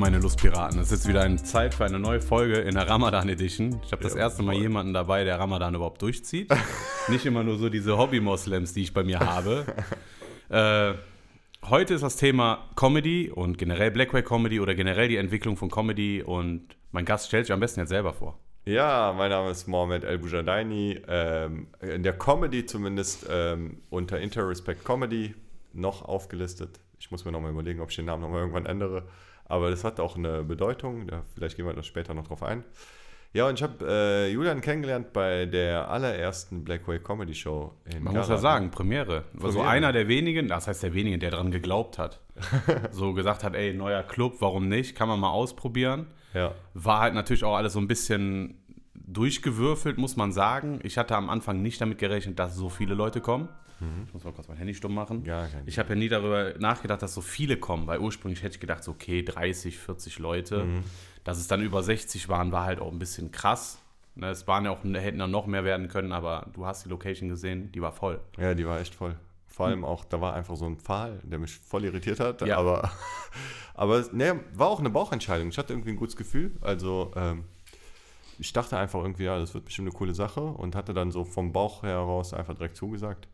Meine Lustpiraten. Es ist wieder eine Zeit für eine neue Folge in der Ramadan Edition. Ich habe das Ja, erste Mal voll. jemanden dabei, der Ramadan überhaupt durchzieht. Nicht immer nur so diese Hobby-Moslems, die ich bei mir habe. äh, heute ist das Thema Comedy und generell Blackway Comedy oder generell die Entwicklung von Comedy. Und mein Gast stellt sich am besten jetzt selber vor. Ja, mein Name ist Mohamed El Boujadaini. Ähm, in der Comedy zumindest ähm, unter Interrespect Comedy noch aufgelistet. Ich muss mir nochmal überlegen, ob ich den Namen nochmal irgendwann ändere. Aber das hat auch eine Bedeutung. Da, vielleicht gehen wir da später noch drauf ein. Ja, und ich habe äh, Julian kennengelernt bei der allerersten Blackway Comedy Show in Man muss ja sagen, Premiere. Also Premiere. einer der wenigen, das heißt der wenige, der daran geglaubt hat. so gesagt hat, ey, neuer Club, warum nicht? Kann man mal ausprobieren. Ja. War halt natürlich auch alles so ein bisschen durchgewürfelt, muss man sagen. Ich hatte am Anfang nicht damit gerechnet, dass so viele Leute kommen. Ich muss mal kurz mein Handy stumm machen. Mhm. Ja, kein ich habe ja nie darüber nachgedacht, dass so viele kommen, weil ursprünglich hätte ich gedacht, so, okay, 30, 40 Leute. Mhm. Dass es dann über 60 waren, war halt auch ein bisschen krass. Ne, Es waren ja auch, hätten dann noch mehr werden können, aber du hast die Location gesehen, die war voll. Ja, die war echt voll. Vor allem auch, da war einfach so ein Pfahl, der mich voll irritiert hat. Ja. Aber, aber ne, war auch eine Bauchentscheidung. Ich hatte irgendwie ein gutes Gefühl. Also, ähm, ich dachte einfach irgendwie, ja, das wird bestimmt eine coole Sache und hatte dann so vom Bauch heraus einfach direkt zugesagt.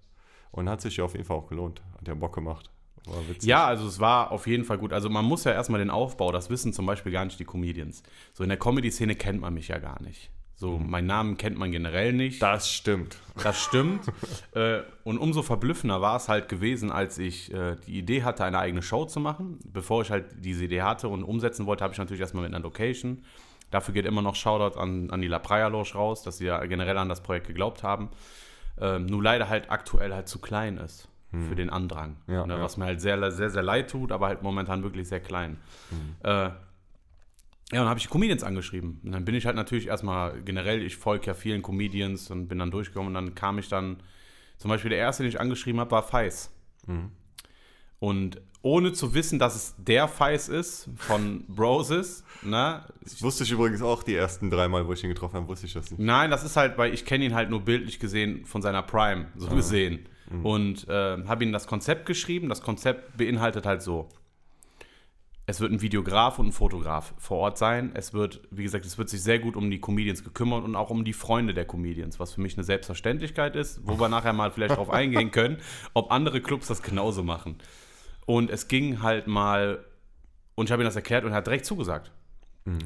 Und hat sich ja auf jeden Fall auch gelohnt. Hat ja Bock gemacht. War witzig. Ja, also es war auf jeden Fall gut. Also man muss ja erstmal den Aufbau, das wissen zum Beispiel gar nicht die Comedians. So in der Comedy-Szene kennt man mich ja gar nicht. So, Mhm. meinen Namen kennt man generell nicht. Das stimmt. Das stimmt. äh, und umso verblüffender war es halt gewesen, als ich äh, die Idee hatte, eine eigene Show zu machen. Bevor ich halt diese Idee hatte und umsetzen wollte, habe ich natürlich erstmal mit einer Location. Dafür geht immer noch Shoutout an, an die La Praia Loge raus, dass sie ja generell an das Projekt geglaubt haben. Ähm, nur leider halt aktuell halt zu klein ist für den Andrang. Ja, ne, ja. Was mir halt sehr, sehr, sehr leid tut, aber halt momentan wirklich sehr klein. Äh, ja, dann habe ich die Comedians angeschrieben. Und dann bin ich halt natürlich erstmal generell, ich folge ja vielen Comedians und bin dann durchgekommen und dann kam ich dann, zum Beispiel der erste, den ich angeschrieben habe, war Feis. Und ohne zu wissen, dass es der Feis ist von Broses, ne? Das wusste ich übrigens auch die ersten dreimal, wo ich ihn getroffen habe, wusste ich das nicht. Nein, das ist halt, weil ich kenne ihn halt nur bildlich gesehen von seiner Prime, so gesehen. Und äh, habe ihm das Konzept geschrieben. Das Konzept beinhaltet halt so. Es wird ein Videograf und ein Fotograf vor Ort sein. Es wird, wie gesagt, es wird sich sehr gut um die Comedians gekümmert und auch um die Freunde der Comedians, was für mich eine Selbstverständlichkeit ist, wo wir nachher mal vielleicht drauf eingehen können, ob andere Clubs das genauso machen. Und es ging halt mal, und ich habe ihm das erklärt und er hat direkt zugesagt.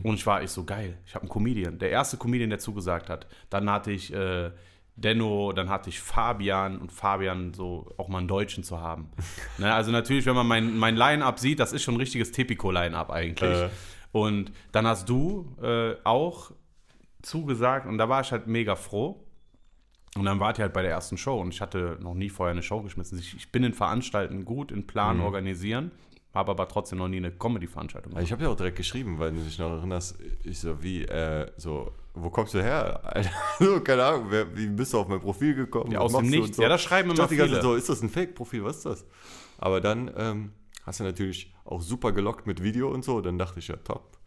Und ich war ich so geil. Ich habe einen Comedian. Der erste Comedian, der zugesagt hat. Dann hatte ich äh, Denno, dann hatte ich Fabian und Fabian so auch mal einen Deutschen zu haben. ne, also natürlich, wenn man mein, mein Line-Up sieht, das ist schon ein richtiges Tipico-Line-Up eigentlich. Äh. Und dann hast du äh, auch zugesagt und da war ich halt mega froh. Und dann wart ihr halt bei der ersten Show und ich hatte noch nie vorher eine Show geschmissen. Ich, ich bin in Veranstalten gut, in Plan Mhm. organisieren, habe aber trotzdem noch nie eine Comedy-Veranstaltung Also Ich habe ja auch direkt geschrieben, weil du dich noch erinnerst, ich so, wie, äh, so, wo kommst du her? Alter, so, keine Ahnung, wer, wie bist du auf mein Profil gekommen? Ja, aus dem du Nichts. So. Ja, das schreiben ich immer dachte die ganze viele. so, ist das ein Fake-Profil, was ist das? Aber dann ähm, hast du natürlich auch super gelockt mit Video und so, dann dachte ich, ja, top.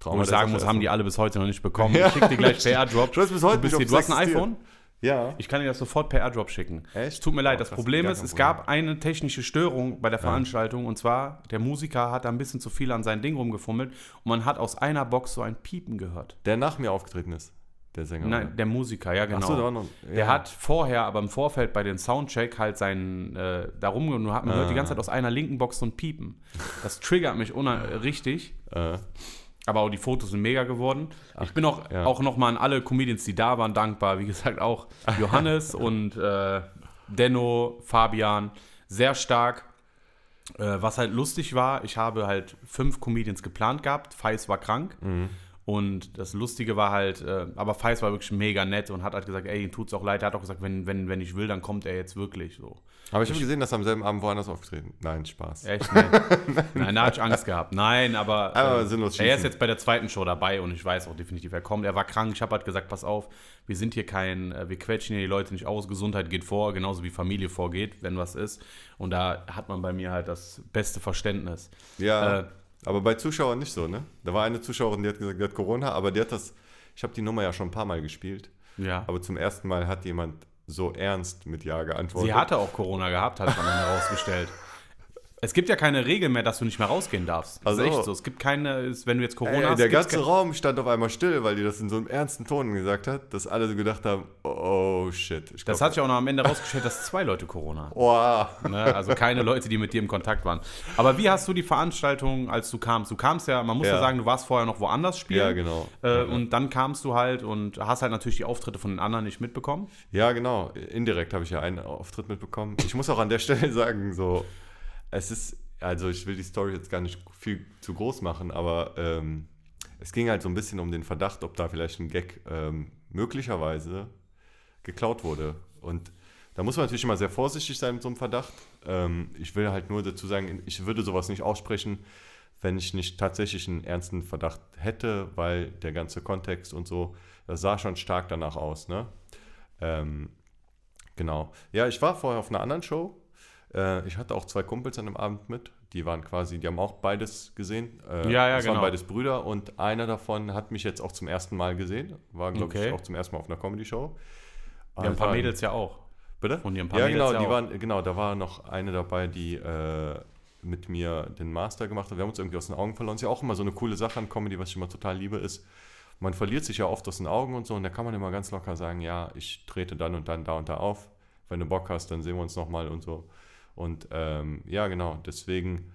Traum Wo ich sagen muss, haben die alle bis heute noch nicht bekommen. Ja, ich schick dir gleich per Airdrop. Ich weiß bis heute du, bist nicht, hier, du hast ein iPhone? Ja. Ich kann dir das sofort per Airdrop schicken. Echt? Es tut mir leid, das krass, Problem ist, es gab eine technische Störung bei der Veranstaltung und zwar, der Musiker hat da ein bisschen zu viel an sein Ding rumgefummelt und man hat aus einer Box so ein Piepen gehört. Der nach mir aufgetreten ist, der Sänger. Nein, der Musiker, ja genau. Ach so, da war noch, ja. Der hat vorher, aber im Vorfeld bei den Soundcheck halt seinen, äh, und hat man hört die ganze Zeit aus einer linken Box so ein Piepen. Das triggert mich richtig. Äh, Aber auch die Fotos sind mega geworden. ich bin auch, ja. auch nochmal an alle Comedians, die da waren, dankbar. Wie gesagt, auch Johannes und äh, Denno, Fabian, sehr stark. Äh, was halt lustig war, ich habe halt fünf Comedians geplant gehabt. Feis war krank. Und das Lustige war halt, äh, aber Feis war wirklich mega nett und hat halt gesagt, ey, ihm tut's auch leid. Er hat auch gesagt, wenn, wenn, wenn ich will, dann kommt er jetzt wirklich so. aber ich habe gesehen, dass er am selben Abend woanders aufgetreten Nein, Spaß. Echt? Nee. Nein, da hatte ich Angst gehabt. Nein, aber, Aber äh, sinnlos er ist jetzt bei der zweiten Show dabei und ich weiß auch definitiv, er kommt. Er war krank. Ich habe halt gesagt, pass auf, wir sind hier kein, äh, wir quetschen hier die Leute nicht aus. Gesundheit geht vor, genauso wie Familie vorgeht, wenn was ist. Und da hat man bei mir halt das beste Verständnis. Ja, Äh, aber bei Zuschauern nicht so, ne? Da war eine Zuschauerin, die hat gesagt, die hat Corona, aber die hat das, ich habe die Nummer ja schon ein paar Mal gespielt, Ja. aber zum ersten Mal hat jemand so ernst mit Ja geantwortet. Sie hatte auch Corona gehabt, hat man dann herausgestellt. Es gibt ja keine Regel mehr, dass du nicht mehr rausgehen darfst. Das Ach ist echt so. Es gibt keine, wenn du jetzt Corona Ey, hast. der ganze Raum stand auf einmal still, weil die das in so einem ernsten Ton gesagt hat, dass alle so gedacht haben, oh shit. Ich Das glaub- hat sich auch noch am Ende rausgestellt, dass zwei Leute Corona hatten. Wow. Ne? Also keine Leute, die mit dir im Kontakt waren. Aber wie hast du die Veranstaltung, als du kamst? Du kamst ja, man muss ja, Ja. sagen, du warst vorher noch woanders spielen. Ja, genau. Äh, Und dann kamst du halt und hast halt natürlich die Auftritte von den anderen nicht mitbekommen. Ja, genau. Indirekt habe ich ja einen Auftritt mitbekommen. Ich muss auch an der Stelle sagen, so, es ist, also ich will die Story jetzt gar nicht viel zu groß machen, aber ähm, es ging halt so ein bisschen um den Verdacht, ob da vielleicht ein Gag ähm, möglicherweise geklaut wurde. Und da muss man natürlich immer sehr vorsichtig sein mit so einem Verdacht. Ähm, ich will halt nur dazu sagen, ich würde sowas nicht aussprechen, wenn ich nicht tatsächlich einen ernsten Verdacht hätte, weil der ganze Kontext und so, das sah schon stark danach aus, ne? Ähm, genau. Ja, ich war vorher auf einer anderen Show. Äh, ich hatte auch zwei Kumpels an dem Abend mit. Die waren quasi, die haben auch beides gesehen. Äh, Ja, ja, das genau. waren beides Brüder und einer davon hat mich jetzt auch zum ersten Mal gesehen. War, glaube Okay. ich, auch zum ersten Mal auf einer Comedy-Show. Haben ein paar Mädels ja auch. Bitte? Und die haben ein paar ja, Mädels genau, ja die auch. waren, genau, da war noch eine dabei, die äh, mit mir den Master gemacht hat. Wir haben uns irgendwie aus den Augen verloren. Ist ja auch immer so eine coole Sache an Comedy, was ich immer total liebe, ist, man verliert sich ja oft aus den Augen und so und da kann man immer ganz locker sagen, ja, ich trete dann und dann da und da auf. Wenn du Bock hast, dann sehen wir uns nochmal und so. Und ähm, ja, genau, deswegen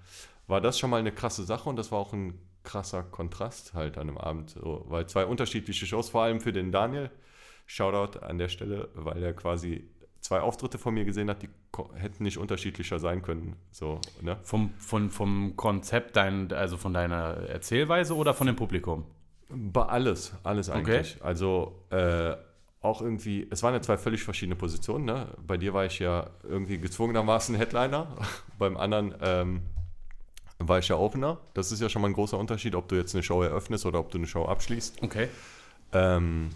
war das schon mal eine krasse Sache und das war auch ein krasser Kontrast halt an dem Abend, so, weil zwei unterschiedliche Shows, vor allem für den Daniel, Shoutout an der Stelle, weil er quasi zwei Auftritte von mir gesehen hat, die hätten nicht unterschiedlicher sein können. So, ne? Vom, von, vom Konzept, dein, also von deiner Erzählweise oder von dem Publikum? Bei alles, alles eigentlich. Also äh, auch irgendwie, es waren ja zwei völlig verschiedene Positionen. Ne? Bei dir war ich ja irgendwie gezwungenermaßen Headliner, beim anderen ähm, war ich ja Opener. Das ist ja schon mal ein großer Unterschied, ob du jetzt eine Show eröffnest oder ob du eine Show abschließt. Okay. Ähm,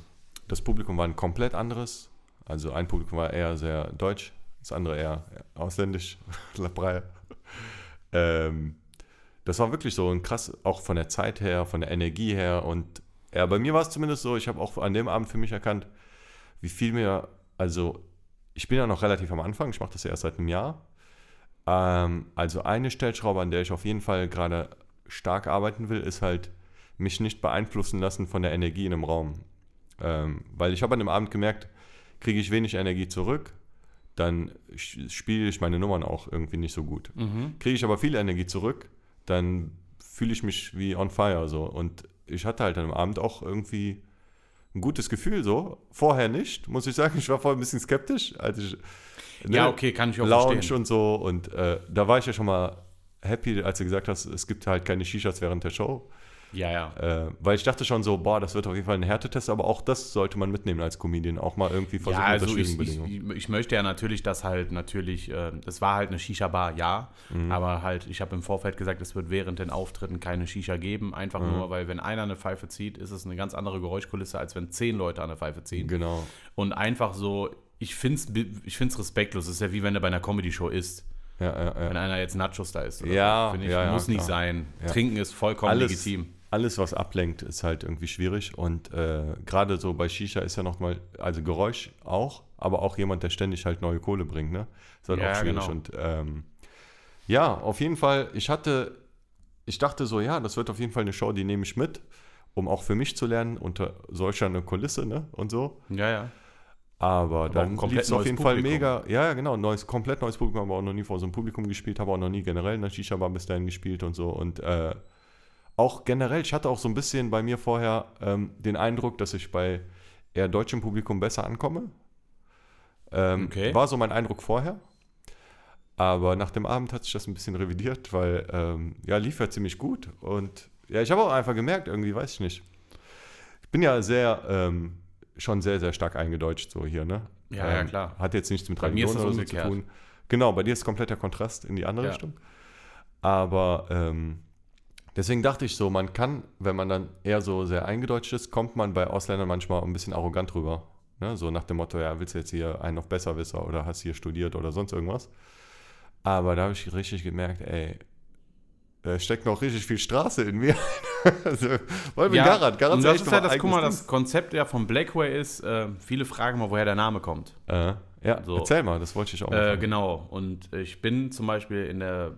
das Publikum war ein komplett anderes. Also ein Publikum war eher sehr deutsch, das andere eher ausländisch, La Breie. Ähm, das war wirklich so ein krass, auch von der Zeit her, von der Energie her. Und ja, bei mir war es zumindest so, ich habe auch an dem Abend für mich erkannt, wie viel mir, also ich bin ja noch relativ am Anfang, ich mache das ja erst seit einem Jahr. Ähm, also eine Stellschraube, an der ich auf jeden Fall gerade stark arbeiten will, ist halt mich nicht beeinflussen lassen von der Energie in einem Raum. Ähm, weil ich habe an dem Abend gemerkt, kriege ich wenig Energie zurück, dann spiele ich meine Nummern auch irgendwie nicht so gut. Mhm. Kriege ich aber viel Energie zurück, dann fühle ich mich wie on fire so. Und ich hatte halt an dem Abend auch irgendwie ein gutes Gefühl so. Vorher nicht, muss ich sagen. Ich war vorher ein bisschen skeptisch, als ich ne, Ja, okay, kann ich auch Lounge verstehen. und so. Und äh, da war ich ja schon mal happy, als du gesagt hast, es gibt halt keine Shishas während der Show. Ja, ja. Äh, weil ich dachte schon so, boah, das wird auf jeden Fall ein Härtetest, aber auch das sollte man mitnehmen als Comedian. Auch mal irgendwie versuchen Ja, also unter schwierigen ich, Bedingungen. ich, ich möchte ja natürlich, dass halt natürlich, äh, das war halt eine Shisha-Bar, ja, Mhm. aber halt, ich habe im Vorfeld gesagt, es wird während den Auftritten keine Shisha geben, einfach Mhm. nur, weil wenn einer eine Pfeife zieht, ist es eine ganz andere Geräuschkulisse, als wenn zehn Leute an eine Pfeife ziehen. Genau. Und einfach so, ich finde es ich find's respektlos, es ist ja wie wenn du bei einer Comedy-Show isst, Ja, ja, wenn ja. einer jetzt Nachos da oder Ja, so. Finde ich, ja, muss nicht sein. Trinken ist vollkommen Alles, legitim. Alles, was ablenkt, ist halt irgendwie schwierig. Und äh, gerade so bei Shisha ist ja nochmal, also Geräusch auch, aber auch jemand, der ständig halt neue Kohle bringt, ne? Ist halt Ja, auch schwierig. genau. Und ähm, ja, auf jeden Fall, ich hatte, ich dachte so, ja, das wird auf jeden Fall eine Show, die nehme ich mit, um auch für mich zu lernen, unter solcher eine Kulisse, ne? Und so. Ja, ja. Aber, auch dann komplett es auf jeden Fall Publikum. mega. Ja, ja, genau. Neues, komplett neues Publikum. Habe auch noch nie vor so einem Publikum gespielt. Habe auch noch nie generell in der Shisha-Bar bis dahin gespielt und so. Und äh, auch generell, ich hatte auch so ein bisschen bei mir vorher ähm, den Eindruck, dass ich bei eher deutschem Publikum besser ankomme. Ähm, Okay. War so mein Eindruck vorher. Aber nach dem Abend hat sich das ein bisschen revidiert, weil ähm, ja, lief ja ziemlich gut. Und ja, ich habe auch einfach gemerkt, irgendwie, weiß ich nicht. Ich bin ja sehr, ähm, schon sehr, sehr stark eingedeutscht so hier, ne? Ja, ja, klar. Hat jetzt nichts mit das oder so zu tun. Genau, bei dir ist komplett der Kontrast in die andere Ja. Richtung. Aber ähm, deswegen dachte ich so, man kann, wenn man dann eher so sehr eingedeutscht ist, kommt man bei Ausländern manchmal ein bisschen arrogant rüber. Ne? So nach dem Motto, ja, willst du jetzt hier einen auf Besserwisser oder hast hier studiert oder sonst irgendwas. Aber da habe ich richtig gemerkt, ey, da steckt noch richtig viel Straße in mir. also, weil wir Garat, Garat und das ist ja noch das, guck mal, das Konzept ja von Blackway ist, äh, viele fragen mal, woher der Name kommt. Äh, ja, So. erzähl mal, das wollte ich auch mal Äh, genau, und ich bin zum Beispiel in der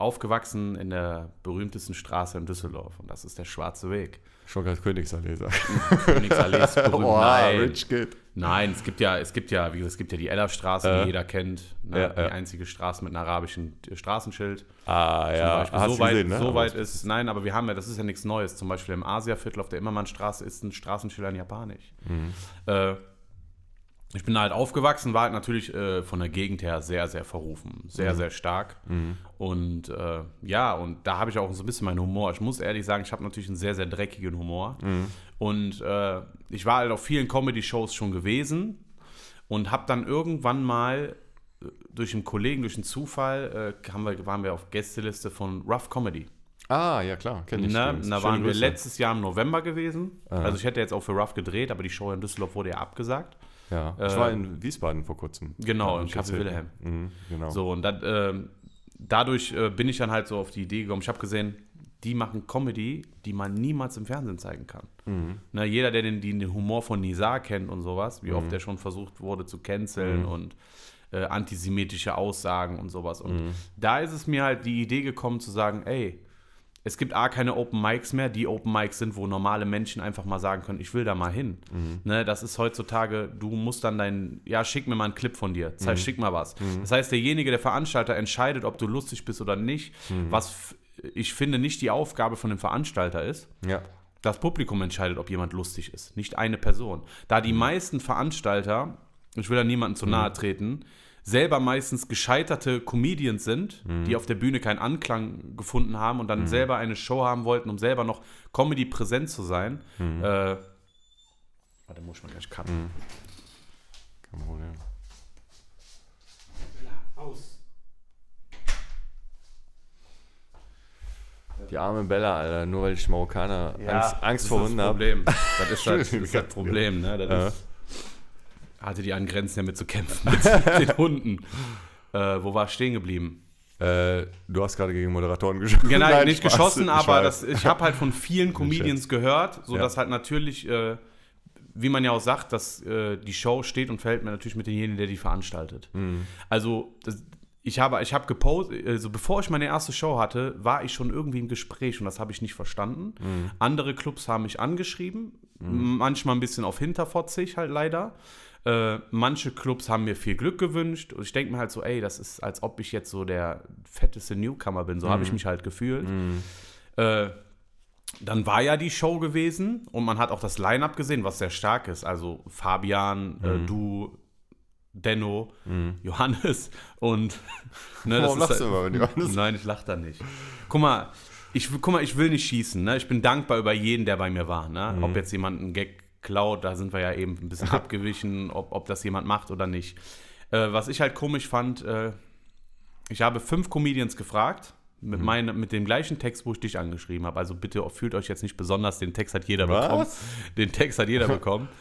aufgewachsen in der berühmtesten Straße in Düsseldorf und das ist der Schwarze Weg. Schon gerade Königsallee sagen. Königsallee ist berühmt. Oh, Nein. Rich Kid. Nein, es gibt ja, es gibt ja, wie gesagt, es gibt ja die Ellerstraße, Äh. die jeder kennt. Ne? Ja, die ja. einzige Straße mit einem arabischen Straßenschild. Ah, Zum ja. Beispiel. Hast so weit, gesehen, ne? so weit ist, nein, aber wir haben ja, das ist ja nichts Neues. Zum Beispiel im Asiaviertel auf der Immermannstraße ist ein Straßenschild in Japanisch. Mhm. Äh, ich bin halt aufgewachsen, war halt natürlich äh, von der Gegend her sehr, sehr verrufen. Mhm. Sehr, sehr stark. Und äh, ja, und da habe ich auch so ein bisschen meinen Humor. Ich muss ehrlich sagen, ich habe natürlich einen sehr, sehr dreckigen Humor. Mhm. Und äh, ich war halt auf vielen Comedy-Shows schon gewesen und habe dann irgendwann mal äh, durch einen Kollegen, durch einen Zufall, äh, haben wir, waren wir auf Gästeliste von Rough Comedy. Ah, ja, klar. Kenn ich. Übrigens. da waren wir Grüße. letztes Jahr im November gewesen. Aha. Also ich hätte jetzt auch für Rough gedreht, aber die Show in Düsseldorf wurde ja abgesagt. Ja, ich äh, war in Wiesbaden vor kurzem. Genau, Kaffee erzählt. Wilhelm. Mhm, genau. So, und dann, ähm, dadurch äh, bin ich dann halt so auf die Idee gekommen. Ich habe gesehen, die machen Comedy, die man niemals im Fernsehen zeigen kann. Mhm. Na, jeder, der den, den Humor von Nizar kennt und sowas, wie Mhm. oft der schon versucht wurde zu canceln und äh, antisemitische Aussagen und sowas. Und Mhm. da ist es mir halt die Idee gekommen zu sagen, ey, es gibt A, keine Open Mics mehr, die Open Mics sind, wo normale Menschen einfach mal sagen können, ich will da mal hin. Mhm. Ne, das ist heutzutage, du musst dann dein, ja, schick mir mal einen Clip von dir, Mhm. schick mal was. Das heißt, derjenige, der Veranstalter entscheidet, ob du lustig bist oder nicht, Mhm. was ich finde nicht die Aufgabe von dem Veranstalter ist. Ja. Das Publikum entscheidet, ob jemand lustig ist, nicht eine Person. Da Mhm. die meisten Veranstalter, ich will da niemandem zu nahe treten, selber meistens gescheiterte Comedians sind, Mhm. die auf der Bühne keinen Anklang gefunden haben und dann selber eine Show haben wollten, um selber noch Comedy präsent zu sein. Mhm. Äh, warte, muss ich mal gleich cutten. Kein Problem. Aus. Die arme Bella, Alter, nur weil ich Marokkaner Angst, Angst vor Hunden das habe. Problem. Das ist das, das, ist das Entschuldigung. Problem. Ne? Das Ja. ist, hatte die an Grenzen damit zu kämpfen, mit den Hunden. Äh, wo war ich stehen geblieben? Äh, du hast gerade gegen Moderatoren geschossen. Genau, Nein, nicht Spaß. geschossen, Ich aber das, ich habe halt von vielen Comedians gehört, so Ja. dass halt natürlich, äh, wie man ja auch sagt, dass äh, die Show steht und fällt mir natürlich mit demjenigen, der die veranstaltet. Mhm. Also das, ich habe, ich habe gepostet, also bevor ich meine erste Show hatte, war ich schon irgendwie im Gespräch und das habe ich nicht verstanden. Mhm. Andere Clubs haben mich angeschrieben, manchmal ein bisschen auf Hinterfotzig halt leider. Äh, manche Clubs haben mir viel Glück gewünscht und ich denke mir halt so, ey, das ist, als ob ich jetzt so der fetteste Newcomer bin. So habe ich mich halt gefühlt. Äh, dann war ja die Show gewesen und man hat auch das Line-Up gesehen, was sehr stark ist. Also Fabian, äh, du, Denno, Johannes und. Ne, Warum das lachst ist du immer, wenn Johannes- Nein, ich lach da nicht. Guck mal, ich, guck mal, ich will nicht schießen. Ne? Ich bin dankbar über jeden, der bei mir war. Ne? Ob jetzt jemand einen Gag klaut, da sind wir ja eben ein bisschen abgewichen, ob, ob das jemand macht oder nicht. Äh, was ich halt komisch fand, äh, ich habe fünf Comedians gefragt. Mhm. Mit, meine, mit dem gleichen Text, wo ich dich angeschrieben habe. Also bitte fühlt euch jetzt nicht besonders, den Text hat jeder Was? bekommen. Den Text hat jeder bekommen.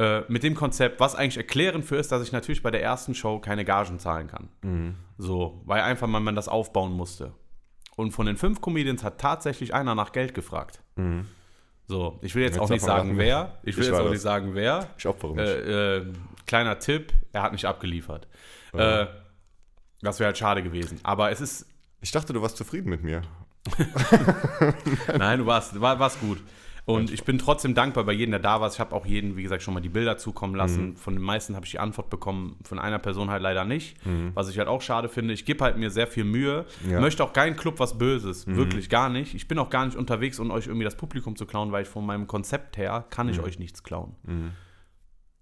Äh, mit dem Konzept, was eigentlich erklärend für ist, dass ich natürlich bei der ersten Show keine Gagen zahlen kann. Mhm. So, weil einfach mal man das aufbauen musste. Und von den fünf Comedians hat tatsächlich einer nach Geld gefragt. So, ich will jetzt Willst auch nicht sagen, wer? wer. Ich will Ich jetzt auch das. nicht sagen, wer. Ich opfere mich. Äh, äh, kleiner Tipp, er hat nicht abgeliefert. Äh, das wäre halt schade gewesen. Aber es ist, ich dachte, du warst zufrieden mit mir. Nein, du warst, war, warst gut. Und ich bin trotzdem dankbar bei jedem, der da war. Ich habe auch jeden, wie gesagt, schon mal die Bilder zukommen lassen. Von den meisten habe ich die Antwort bekommen, von einer Person halt leider nicht. Was ich halt auch schade finde. Ich gebe halt mir sehr viel Mühe. Ja. Möchte auch kein Club was Böses. Wirklich gar nicht. Ich bin auch gar nicht unterwegs, um euch irgendwie das Publikum zu klauen, weil ich von meinem Konzept her kann ich euch nichts klauen.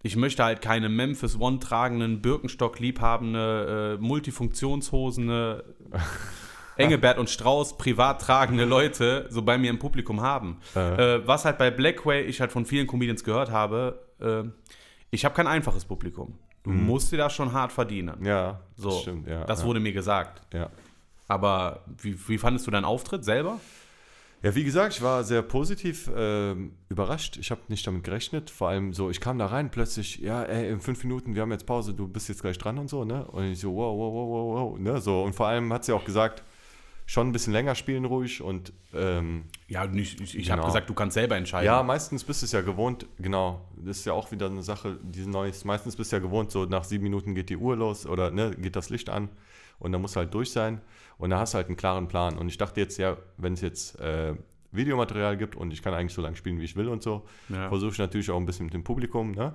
Ich möchte halt keine Memphis One tragenden, Birkenstock liebhabende, äh, multifunktionshosene, Engelbert und Strauß privat tragende Leute so bei mir im Publikum haben. Äh, was halt bei Blackway ich halt von vielen Comedians gehört habe, äh, ich habe kein einfaches Publikum. Du musst dir das schon hart verdienen. Ja, So, das stimmt. Ja, das ja, wurde mir gesagt. ja. Aber wie, wie fandest du deinen Auftritt selber? Ja, wie gesagt, ich war sehr positiv ähm, überrascht. Ich habe nicht damit gerechnet. Vor allem so, ich kam da rein plötzlich, ja, ey, in fünf Minuten, wir haben jetzt Pause, du bist jetzt gleich dran und so, ne? Und ich so, wow, wow, wow, wow, wow, ne? So, und vor allem hat sie auch gesagt, schon ein bisschen länger spielen ruhig und ähm, Ja, ich, ich habe Genau. gesagt, du kannst selber entscheiden. ja, meistens bist du es ja gewohnt, genau. Das ist ja auch wieder eine Sache, diese Neues. Meistens bist du ja gewohnt, so nach sieben Minuten geht die Uhr los oder ne, geht das Licht an. und da musst du halt durch sein und da hast du halt einen klaren Plan. Und ich dachte jetzt, ja, wenn es jetzt äh, Videomaterial gibt und ich kann eigentlich so lange spielen, wie ich will und so, Ja. versuche ich natürlich auch ein bisschen mit dem Publikum, ne?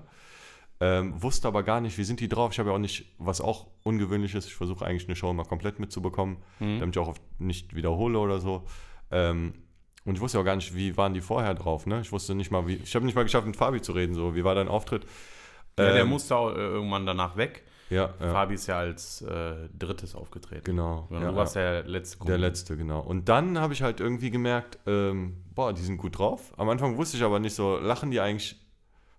Ähm, wusste aber gar nicht, wie sind die drauf. Ich habe ja auch nicht, was auch ungewöhnlich ist, ich versuche eigentlich eine Show mal komplett mitzubekommen, Mhm. damit ich auch oft nicht wiederhole oder so. Ähm, und ich wusste auch gar nicht, wie waren die vorher drauf, ne? Ich wusste nicht mal, wie, ich habe nicht mal geschafft, mit Fabi zu reden, so, wie war dein Auftritt? Ja, der Ähm, musste auch äh, irgendwann danach weg. Ja, ja Fabi ist ja als äh, drittes aufgetreten. genau. Ja, ja, du warst der letzte Der letzte, genau. Und dann habe ich halt irgendwie gemerkt, ähm, boah, die sind gut drauf. Am Anfang wusste ich aber nicht so, lachen die eigentlich,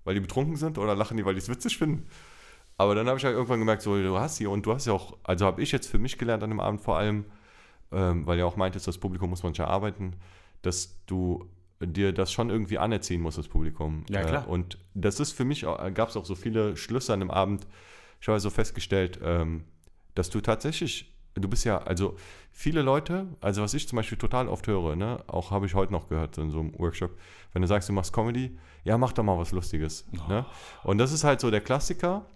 weil die betrunken sind oder lachen die, weil die es witzig finden? Aber dann habe ich halt irgendwann gemerkt, so, du hast sie und du hast ja auch, also habe ich jetzt für mich gelernt an dem Abend vor allem, ähm, weil ja auch meintest, das Publikum muss manchmal arbeiten, dass du dir das schon irgendwie anerziehen musst, das Publikum. Ja, klar. Äh, und das ist für mich, gab es auch so viele Schlüsse an dem Abend. Ich habe so festgestellt, ähm, dass du tatsächlich, du bist ja, also viele Leute, also was ich zum Beispiel total oft höre, ne, auch habe ich heute noch gehört in so einem Workshop, wenn du sagst, du machst Comedy, ja, mach doch mal was Lustiges. Ne? Und das ist halt so der Klassiker,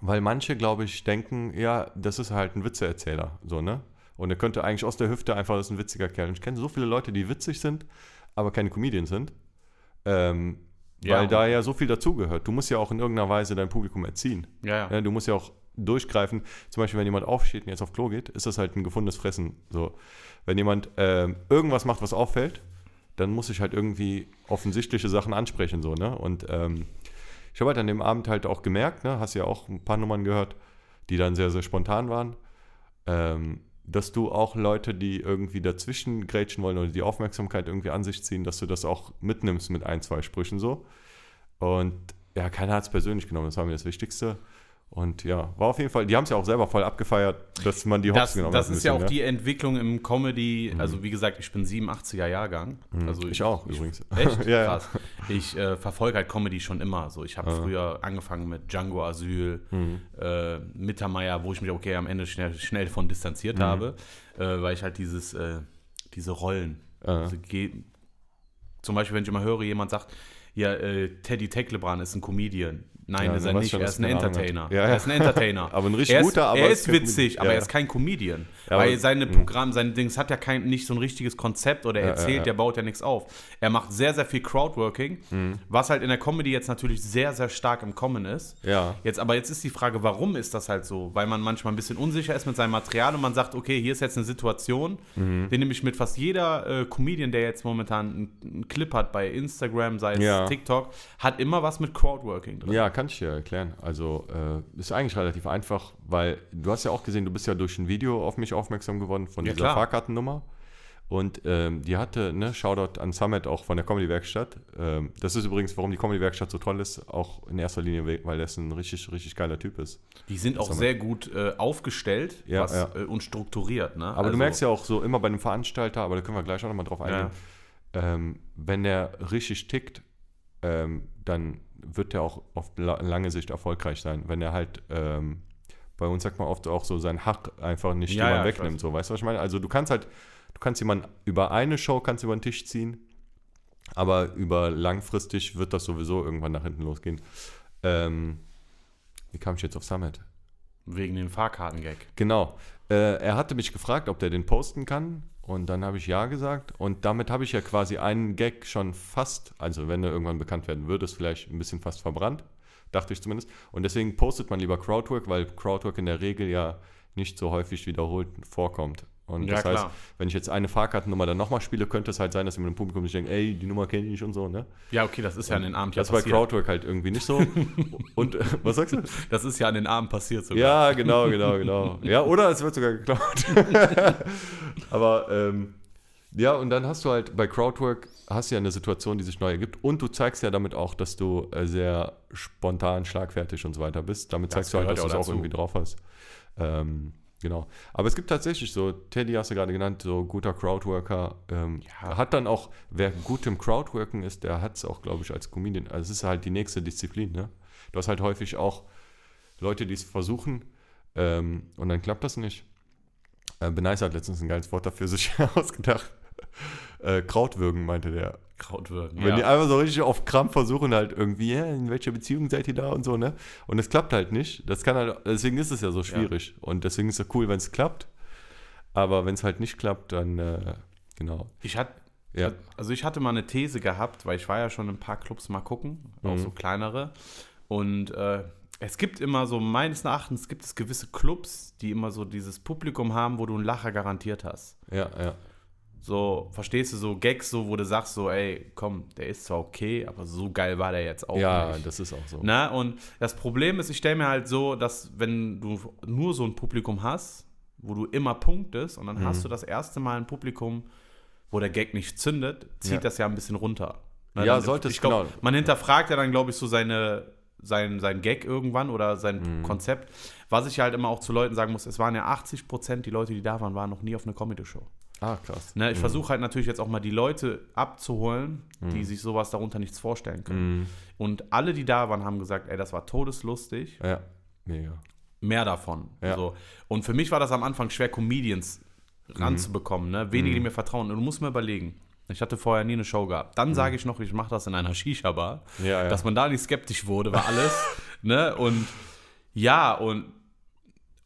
weil manche, glaube ich, denken, ja, das ist halt ein Witzeerzähler, so, ne? Und er könnte eigentlich aus der Hüfte einfach, das ist ein witziger Kerl. Und ich kenne so viele Leute, die witzig sind, aber keine Comedians sind. Ähm, Ja, weil da ja so viel dazugehört. Du musst ja auch in irgendeiner Weise dein Publikum erziehen. Ja. Ja, du musst ja auch durchgreifen. Zum Beispiel, wenn jemand aufsteht und jetzt auf Klo geht, ist das halt ein gefundenes Fressen. So, wenn jemand ähm, irgendwas macht, was auffällt, dann muss ich halt irgendwie offensichtliche Sachen ansprechen. So, ne? Und ähm, ich habe halt an dem Abend halt auch gemerkt, ne, hast ja auch ein paar Nummern gehört, die dann sehr, sehr spontan waren, ähm, dass du auch Leute, die irgendwie dazwischen grätschen wollen oder die Aufmerksamkeit irgendwie an sich ziehen, dass du das auch mitnimmst mit ein, zwei Sprüchen so. Und ja, keiner hat es persönlich genommen, das war mir das Wichtigste. Und ja, war auf jeden Fall, die haben es ja auch selber voll abgefeiert, dass man die Hops Das, genommen das hat. ein ist ja auch bisschen, die Entwicklung im Comedy. Also, wie gesagt, ich bin 87er Jahrgang. Also ne? Ich auch übrigens. Echt? Ja, ja. Krass. Ich äh, verfolge halt Comedy schon immer. So, ich habe früher angefangen mit Django Asyl, Mhm. äh, Mittermeier, wo ich mich okay am Ende schnell, schnell von Mhm. distanziert habe, äh, weil ich halt dieses, äh, diese Rollen, Ja. diese zum Beispiel, wenn ich immer höre, jemand sagt, ja, äh, Teddy Tecklebrand ist ein Comedian. Nein, Ja, ist er nicht. du, Er ist ein. Entertainer. Ja, ja. Er ist ein Entertainer. Aber ein richtig er ist, guter, aber Er ist witzig, aber er ist kein Comedian. Weil seine Programme, sein Dings hat ja kein, nicht so ein richtiges Konzept oder er erzählt, der baut ja nichts auf. Er macht sehr, sehr viel Crowdworking, Mhm. was halt in der Comedy jetzt natürlich sehr, sehr stark im Kommen ist. Ja. Jetzt, aber jetzt ist die Frage, warum ist das halt so? Weil man manchmal ein bisschen unsicher ist mit seinem Material und man sagt, okay, hier ist jetzt eine Situation, Mhm. den nehme ich mit fast jeder äh, Comedian, der jetzt momentan einen, einen Clip hat bei Instagram, sei es. TikTok, hat immer was mit Crowdworking drin. Ja, kann ich dir erklären. Also äh, ist eigentlich relativ einfach, weil du hast ja auch gesehen, du bist ja durch ein Video auf mich aufmerksam geworden von Ja, dieser klar. Fahrkartennummer. Und ähm, die hatte, ne, Shoutout an Summit auch von der Comedy-Werkstatt. Ähm, das ist übrigens, warum die Comedy-Werkstatt so toll ist, auch in erster Linie, we- weil das ein richtig, richtig geiler Typ ist. Die sind auch wir. sehr gut äh, aufgestellt Ja, was, ja. Äh, und strukturiert. Ne? Aber du merkst ja auch so immer bei einem Veranstalter, aber da können wir gleich auch nochmal drauf eingehen, ähm, wenn der richtig tickt, ähm, dann wird der auch auf la lange Sicht erfolgreich sein. Wenn er halt, ähm, bei uns sagt man oft auch so sein Hack einfach nicht Ja, jemand ja, wegnimmt. So, weißt du, was ich meine? Also du kannst halt, du kannst jemanden über eine Show kannst du über den Tisch ziehen, aber über langfristig wird das sowieso irgendwann nach hinten losgehen. Ähm, wie kam ich jetzt auf Summit? Wegen dem Fahrkartengag. Genau. Äh, er hatte mich gefragt, ob der den posten kann. Und dann habe ich ja gesagt. Und damit habe ich ja quasi einen Gag schon fast, also wenn er irgendwann bekannt werden würde, ist vielleicht ein bisschen fast verbrannt. Dachte ich zumindest. Und deswegen postet man lieber Crowdwork, weil Crowdwork in der Regel ja nicht so häufig wiederholt vorkommt. Und Ja, das heißt, klar. wenn ich jetzt eine Fahrkartennummer dann nochmal spiele, könnte es halt sein, dass jemand im Publikum sich denkt, ey, die Nummer kenne ich nicht und so, ne? Ja, okay, das ist ja an den Abend Das ja ist bei passiert. Crowdwork halt irgendwie nicht so. und äh, was sagst du? Das ist ja an den Abend passiert sogar. Ja, genau, genau, genau. Ja, oder es wird sogar geklaut. Aber ähm, ja, und dann hast du halt bei Crowdwork hast du ja eine Situation, die sich neu ergibt und du zeigst ja damit auch, dass du äh, sehr spontan, schlagfertig und so weiter bist. Damit Das zeigst du halt, dass du es auch irgendwie drauf hast. Ähm, genau. Aber es gibt tatsächlich so, Teddy hast du gerade genannt, so guter Crowdworker. Ähm, Ja. Hat dann auch, wer gut im Crowdworken ist, der hat es auch, glaube ich, als Comedian. Also es ist halt die nächste Disziplin, ne? Du hast halt häufig auch Leute, die es versuchen ähm, und dann klappt das nicht. Äh, Benice hat letztens ein geiles Wort dafür sich ausgedacht. Äh, Krautwürgen, meinte der. Krautwürgen. Wenn die einfach so richtig auf Krampf versuchen, halt irgendwie, ja, in welcher Beziehung seid ihr da und so, ne? Und es klappt halt nicht. Das kann halt, deswegen ist es ja so schwierig. Und deswegen ist es cool, wenn es klappt. Aber wenn es halt nicht klappt, dann, äh, genau. Ich hatte, Ja. also ich hatte mal eine These gehabt, weil ich war ja schon in ein paar Clubs mal gucken, auch Mhm. so kleinere. Und äh, es gibt immer so, meines Erachtens gibt es gewisse Clubs, die immer so dieses Publikum haben, wo du einen Lacher garantiert hast. Ja, ja. So, verstehst du, so Gags, so, wo du sagst, so, ey, komm, der ist zwar okay, aber so geil war der jetzt auch ja, nicht. das ist auch so. Na, und das Problem ist, ich stelle mir halt so, dass wenn du nur so ein Publikum hast, wo du immer punktest und dann Mhm. hast du das erste Mal ein Publikum, wo der Gag nicht zündet, zieht Ja. das ja ein bisschen runter. Na, Ja, dann, sollte es, genau. Man hinterfragt ja dann, glaube ich, so seine, sein, sein Gag irgendwann oder sein Mhm. Konzept. Was ich halt immer auch zu Leuten sagen muss, es waren ja 80 Prozent, die Leute, die da waren, waren noch nie auf einer Comedy-Show. Ah, krass. Ne, ich versuche halt natürlich jetzt auch mal die Leute abzuholen, die sich sowas darunter nichts vorstellen können. Mhm. Und alle, die da waren, haben gesagt, ey, das war todeslustig. Ja, mega. Mehr davon. Ja. So. Und für mich war das am Anfang schwer, Comedians ranzubekommen. Ne? Wenige, die mir vertrauen. Und du musst mir überlegen. Ich hatte vorher nie eine Show gehabt. Dann sage ich noch, ich mache das in einer Shisha-Bar. Ja, ja. Dass man da nicht skeptisch wurde, war alles. ne? Und ja, und,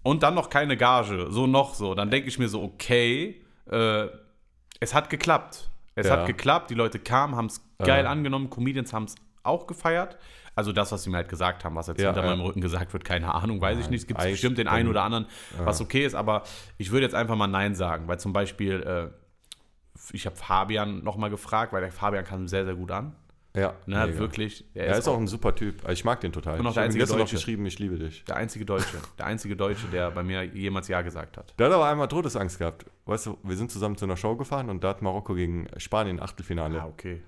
und dann noch keine Gage. So noch so. Dann denke ich mir so, okay, äh, es hat geklappt. Es Ja. hat geklappt. Die Leute kamen, haben es geil Ja. angenommen. Comedians haben es auch gefeiert. Also das, was sie mir halt gesagt haben, was jetzt Ja, hinter meinem Rücken gesagt wird, keine Ahnung, weiß ich nicht. Es gibt bestimmt den einen oder anderen, was okay ist, aber ich würde jetzt einfach mal Nein sagen, weil zum Beispiel, äh, ich habe Fabian nochmal gefragt, weil der Fabian kam sehr, sehr gut an. Ja, Ne, mega. wirklich. Er Er ist auch ein super Typ. Also Ich mag den total. Und auch ich der einzige gestern noch Deutsche. geschrieben, ich liebe dich. der einzige Deutsche. Der einzige Deutsche, der bei mir jemals Ja gesagt hat. Der hat aber einmal Todesangst gehabt. Weißt du, wir sind zusammen zu einer Show gefahren und da hat Marokko gegen Spanien Achtelfinale. Ah, okay.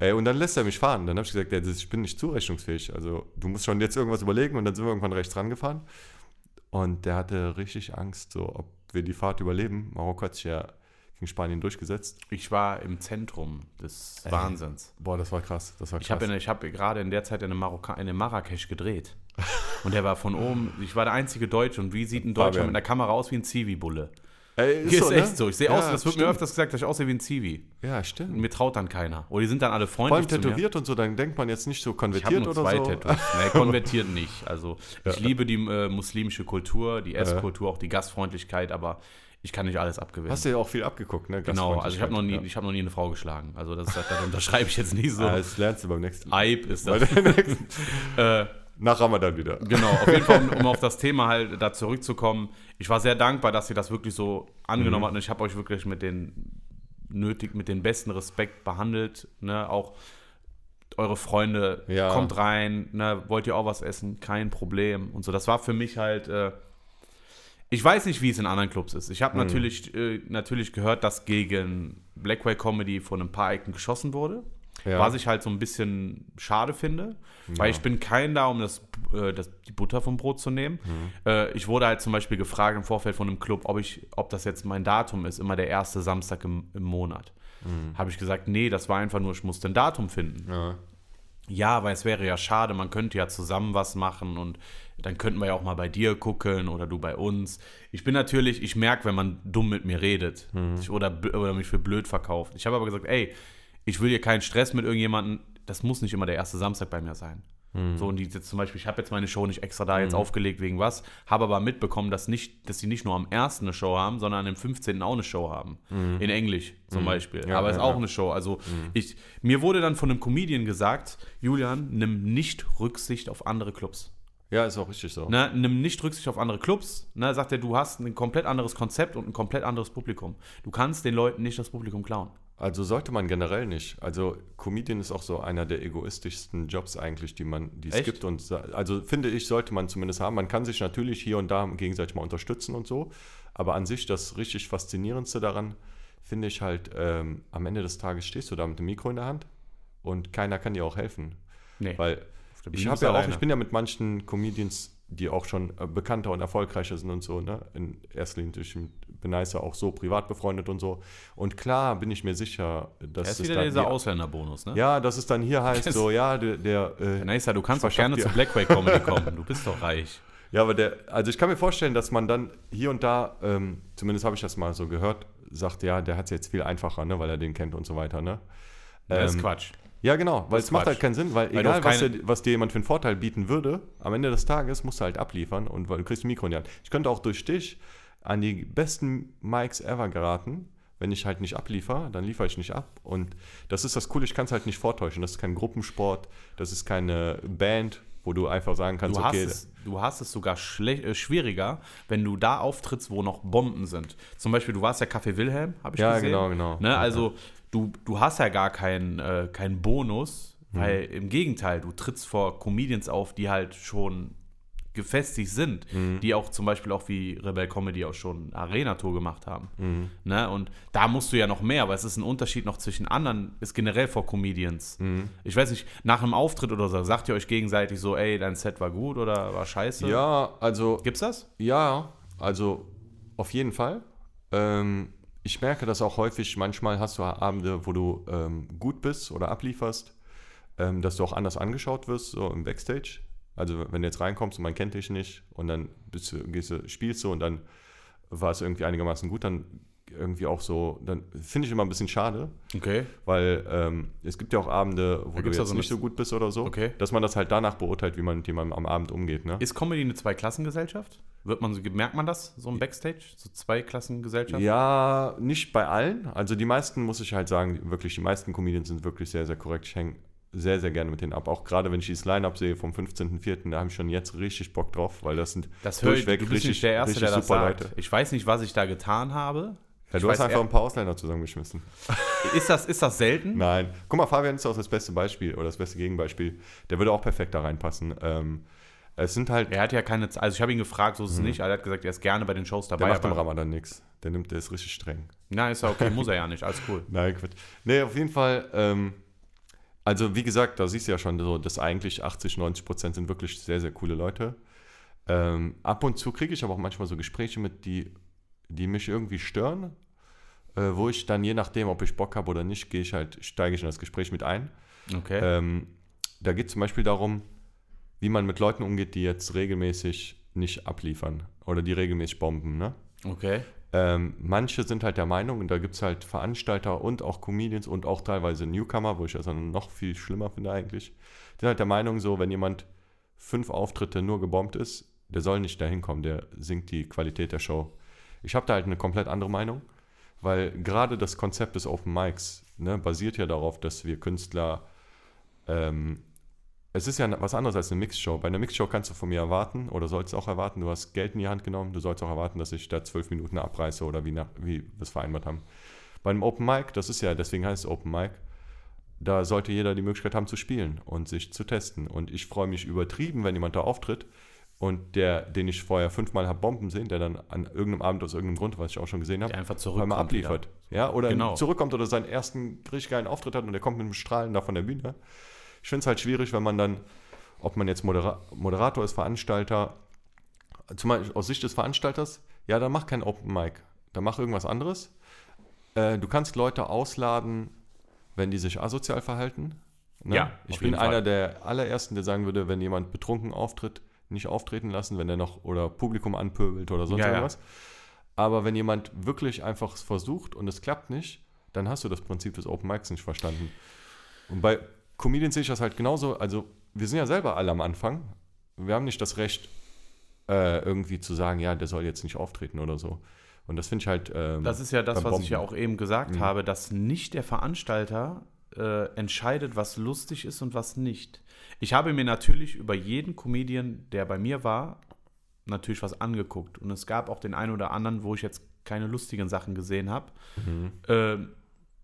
Ey, und dann lässt er mich fahren. Dann habe ich gesagt, ja, ich bin nicht zurechnungsfähig. Also du musst schon jetzt irgendwas überlegen und dann sind wir irgendwann rechts rangefahren. Und der hatte richtig Angst, so ob wir die Fahrt überleben. Marokko hat sich ja gegen Spanien durchgesetzt. Ich war im Zentrum des Wahnsinns. Boah, das war krass. Das war krass. Ich habe ich hab gerade in der Zeit in, Marokka, in Marrakesch gedreht. Und der war von oben, ich war der einzige Deutsche. Und wie sieht ein Deutscher mit einer Kamera aus wie ein Zivi-Bulle? Ey, Ist, so, ne? echt so. Ich sehe aus, Ja, das wird mir stimmt. öfters gesagt, dass ich aussehe wie ein Zivi. Ja, Und stimmt. mir traut dann keiner. Oder die sind dann alle Vor allem freundlich zu mir. tätowiert und so, dann denkt man jetzt nicht so Ich konvertiert nur oder zwei so. Tattoos. Nee, konvertiert nicht. Also ich liebe die äh, muslimische Kultur, die Esskultur, auch die Gastfreundlichkeit, aber ich kann nicht alles abgewinnen. Hast du ja auch viel abgeguckt, ne? genau, also ich habe noch, nie- Ja. ich hab noch nie eine Frau geschlagen. Also das, das unterschreibe ich jetzt nicht so. Ah, das lernst du beim nächsten Mal. Eib ist das. äh, Nach Ramadan wieder. Genau, auf jeden Fall, um, um auf das Thema halt da zurückzukommen. Ich war sehr dankbar, dass ihr das wirklich so angenommen Mhm. habt und ich habe euch wirklich mit den nötig, mit den besten Respekt behandelt. Ne? Auch eure Freunde, Ja. kommt rein, ne? wollt ihr auch was essen? Kein Problem. Und so, das war für mich halt. Äh, ich weiß nicht, wie es in anderen Clubs ist. Ich habe Mhm. natürlich, äh, natürlich gehört, dass gegen Blackway Comedy von ein paar Ecken geschossen wurde. Ja. Was ich halt so ein bisschen schade finde, weil ich bin kein da, um das, äh, das, die Butter vom Brot zu nehmen. Mhm. Äh, ich wurde halt zum Beispiel gefragt im Vorfeld von einem Club, ob, ich, ob das jetzt mein Datum ist, immer der erste Samstag im, im Monat. Mhm. Habe ich gesagt, nee, das war einfach nur, ich musste ein Datum finden. Ja. Ja, weil es wäre ja schade, man könnte ja zusammen was machen und dann könnten wir ja auch mal bei dir gucken oder du bei uns. Ich bin natürlich, ich merke, wenn man dumm mit mir redet ich, oder, oder mich für blöd verkauft. Ich habe aber gesagt, ey, ich will hier keinen Stress mit irgendjemandem, das muss nicht immer der erste Samstag bei mir sein. So, und die jetzt zum Beispiel, ich habe jetzt meine Show nicht extra da jetzt aufgelegt wegen was, habe aber mitbekommen, dass, nicht, dass die nicht nur am 1. eine Show haben, sondern am 15. auch eine Show haben. In Englisch zum Beispiel. Ja, aber ist ja, auch ja. eine Show. Also ich, mir wurde dann von einem Comedian gesagt, Julian, nimm nicht Rücksicht auf andere Clubs. ja, ist auch richtig so. Ne, nimm nicht Rücksicht auf andere Clubs. Ne, sagt er, du hast ein komplett anderes Konzept und ein komplett anderes Publikum. Du kannst den Leuten nicht das Publikum klauen. Also sollte man generell nicht. Also Comedian ist auch so einer der egoistischsten Jobs eigentlich, die man, die es Echt? gibt. Und also finde ich, sollte man zumindest haben. Man kann sich natürlich hier und da gegenseitig mal unterstützen und so. Aber an sich das richtig Faszinierendste daran finde ich halt, ähm, am Ende des Tages stehst du da mit dem Mikro in der Hand und keiner kann dir auch helfen. Nee. Weil ich habe ja auch, ich bin ja mit manchen Comedians, die auch schon äh, bekannter und erfolgreicher sind und so, ne? In erster Linie durch Benicer auch so privat befreundet und so. Und klar bin ich mir sicher, dass Das ist wieder dieser Ausländerbonus, ne? ja, dass es dann hier heißt, Das- so, ja, der, der äh, Naisa, du kannst doch gerne verschaff zu dir- Blackway Comedy kommen. Du bist doch reich. ja, aber der, also ich kann mir vorstellen, dass man dann hier und da, ähm, zumindest habe ich das mal so gehört, sagt, ja, der hat es jetzt viel einfacher, ne, weil er den kennt und so weiter, ne. Das ist Ähm, Quatsch. Ja, genau, weil es macht halt keinen Sinn, weil, Weil egal, was, dir, was dir jemand für einen Vorteil bieten würde, am Ende des Tages musst du halt abliefern und weil du kriegst ein Mikro in die Hand. Ich könnte auch durch dich an die besten Mics ever geraten. Wenn ich halt nicht abliefer, dann liefere ich nicht ab. Und das ist das Coole, ich kann es halt nicht vortäuschen. Das ist kein Gruppensport, das ist keine Band, wo du einfach sagen kannst, Du hast, okay, es, du hast es sogar äh, schwieriger, wenn du da auftrittst, wo noch Bomben sind. Zum Beispiel, du warst ja Café Wilhelm, habe ich Ja, gesehen. genau, genau. Ne? Ja, Also du, du hast ja gar keinen äh, keinen Bonus, Mhm. weil im Gegenteil, du trittst vor Comedians auf, die halt schon gefestigt sind, Mhm. die auch zum Beispiel auch wie Rebel Comedy auch schon Arena-Tour gemacht haben. Mhm. Ne? Und da musst du ja noch mehr, weil es ist ein Unterschied noch zwischen anderen, ist generell vor Comedians. Mhm. Ich weiß nicht, nach einem Auftritt oder so, sagt ihr euch gegenseitig so, ey, dein Set war gut oder war scheiße? ja, also Gibt's das? Ja, also auf jeden Fall. Ähm, ich merke das auch häufig. Manchmal hast du Abende, wo du ähm, gut bist oder ablieferst, ähm, dass du auch anders angeschaut wirst, so im Backstage. Also wenn du jetzt reinkommst und man kennt dich nicht und dann bist du, gehst du, spielst du und dann war es irgendwie einigermaßen gut, dann irgendwie auch so, dann finde ich immer ein bisschen schade, Okay. weil ähm, es gibt ja auch Abende, wo du jetzt so nicht so gut bist oder so, Okay. dass man das halt danach beurteilt, wie man mit jemandem am Abend umgeht. Ne? Ist Comedy eine Zweiklassengesellschaft? Wird man so, merkt man das so im Backstage? So Zweiklassengesellschaft? Ja, nicht bei allen. Also die meisten, muss ich halt sagen, wirklich, die meisten Comedians sind wirklich sehr, sehr korrekt. Ich hänge sehr, sehr gerne mit denen ab. Auch gerade wenn ich dieses Line-Up sehe vom 15.04., da habe ich schon jetzt richtig Bock drauf, weil das sind Das ich, durchweg bist richtig, der Erste, der richtig das super sagt. Leute. Ich weiß nicht, was ich da getan habe. Ja, Ich du hast einfach ein paar Ausländer zusammengeschmissen. Ist das, ist das selten? Nein. Guck mal, Fabian ist auch das beste Beispiel oder das beste Gegenbeispiel. Der würde auch perfekt da reinpassen. Ähm, es sind halt, Er hat ja keine Zeit. Also ich habe ihn gefragt, so ist es nicht. Er hat gesagt, er ist gerne bei den Shows der dabei. macht im aber- Ramadan nichts. Der nimmt, der ist richtig streng. Na, ist ja okay, muss er ja nicht. Alles cool. Nein, Quatsch. Nee, auf jeden Fall, ähm, also wie gesagt, da siehst du ja schon so, dass eigentlich 80, 90 Prozent sind wirklich sehr, sehr coole Leute. Ähm, ab und zu kriege ich aber auch manchmal so Gespräche mit, die, die mich irgendwie stören, äh, wo ich dann je nachdem, ob ich Bock habe oder nicht, gehe ich halt, steige ich in das Gespräch mit ein. Okay. Ähm, da geht es zum Beispiel darum, wie man mit Leuten umgeht, die jetzt regelmäßig nicht abliefern oder die regelmäßig bomben, ne? Okay. Ähm, manche sind halt der Meinung, und da gibt es halt Veranstalter und auch Comedians und auch teilweise Newcomer, wo ich also noch viel schlimmer finde eigentlich, die sind halt der Meinung, so, wenn jemand fünf Auftritte nur gebombt ist, der soll nicht dahin kommen, der sinkt die Qualität der Show. Ich habe da halt eine komplett andere Meinung, weil gerade das Konzept des Open Mics ne, basiert ja darauf, dass wir Künstler ähm, es ist ja was anderes als eine Mixshow. Bei einer Mixshow kannst du von mir erwarten oder sollst auch erwarten, du hast Geld in die Hand genommen, du sollst auch erwarten, dass ich da zwölf Minuten abreiße oder wie, nach, wie wir es vereinbart haben. Bei einem Open Mic, das ist ja, deswegen heißt es Open Mic, da sollte jeder die Möglichkeit haben zu spielen und sich zu testen. Und ich freue mich übertrieben, wenn jemand da auftritt und der, den ich vorher fünfmal habe bomben sehen, der dann an irgendeinem Abend aus irgendeinem Grund, was ich auch schon gesehen habe, einfach einmal zurückkommt. abliefert. Ja, oder Genau. zurückkommt oder seinen ersten richtig geilen Auftritt hat und der kommt mit einem Strahlen da von der Bühne. Ich finde es halt schwierig, wenn man dann, ob man jetzt Modera Moderator ist, Veranstalter, zum Beispiel aus Sicht des Veranstalters, ja, dann mach kein Open Mic. Dann mach irgendwas anderes. Äh, du kannst Leute ausladen, wenn die sich asozial verhalten. Ne? Ja, ich bin einer der allerersten, der sagen würde, wenn jemand betrunken auftritt, nicht auftreten lassen, wenn er noch oder Publikum anpöbelt oder sonst Ja, ja. irgendwas. Aber wenn jemand wirklich einfach es versucht und es klappt nicht, dann hast du das Prinzip des Open Mics nicht verstanden. Und bei Comedians sehe ich das halt genauso. Also, wir sind ja selber alle am Anfang. Wir haben nicht das Recht, äh, irgendwie zu sagen, ja, der soll jetzt nicht auftreten oder so. Und das finde ich halt. Ähm, Das ist ja das, was ich ja auch eben gesagt Mhm. habe, dass nicht der Veranstalter äh, entscheidet, was lustig ist und was nicht. Ich habe mir natürlich über jeden Comedian, der bei mir war, natürlich was angeguckt. Und es gab auch den einen oder anderen, wo ich jetzt keine lustigen Sachen gesehen habe. Mhm. Ähm,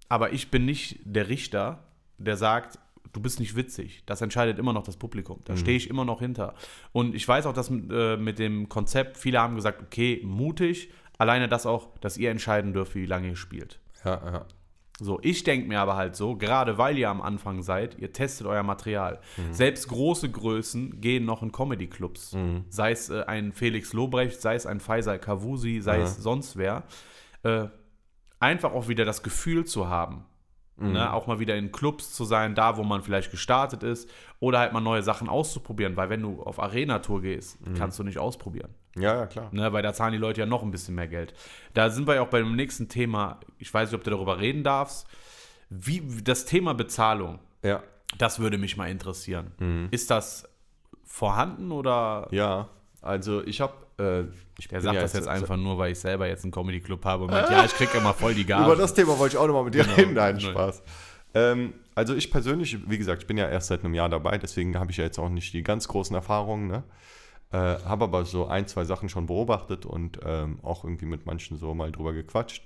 aber ich bin nicht der Richter, der sagt, du bist nicht witzig. Das entscheidet immer noch das Publikum. Da stehe ich immer noch hinter. Und ich weiß auch, dass äh, mit dem Konzept, viele haben gesagt, okay, mutig, alleine das auch, dass ihr entscheiden dürft, wie lange ihr spielt. Ja, ja. So, ich denke mir aber halt so, gerade weil ihr am Anfang seid, ihr testet euer Material. Selbst große Größen gehen noch in Comedy-Clubs. Sei es äh, ein Felix Lobrecht, sei es ein Faisal Kavusi, sei Ja. es sonst wer. Äh, einfach auch wieder das Gefühl zu haben. Ne? Auch mal wieder in Clubs zu sein, da wo man vielleicht gestartet ist. Oder halt mal neue Sachen auszuprobieren. Weil wenn du auf Arena-Tour gehst, kannst du nicht ausprobieren. Ja, ja, klar. Ne, weil da zahlen die Leute ja noch ein bisschen mehr Geld. Da sind wir ja auch bei dem nächsten Thema, ich weiß nicht, ob du darüber reden darfst. Wie das Thema Bezahlung, Ja. das würde mich mal interessieren. Mhm. Ist das vorhanden oder Ja, also ich habe. Äh, ich der sagt ja das jetzt einfach nur, weil ich selber jetzt einen Comedy Club habe und meint, ja, ich krieg immer voll die Gage. Über das Thema wollte ich auch nochmal mit dir Genau. reden. Nein, Nein. Spaß. Ähm, also ich persönlich, wie gesagt, ich bin ja erst seit einem Jahr dabei, deswegen habe ich ja jetzt auch nicht die ganz großen Erfahrungen. Ne? Äh, habe aber so ein, zwei Sachen schon beobachtet und ähm, auch irgendwie mit manchen so mal drüber gequatscht.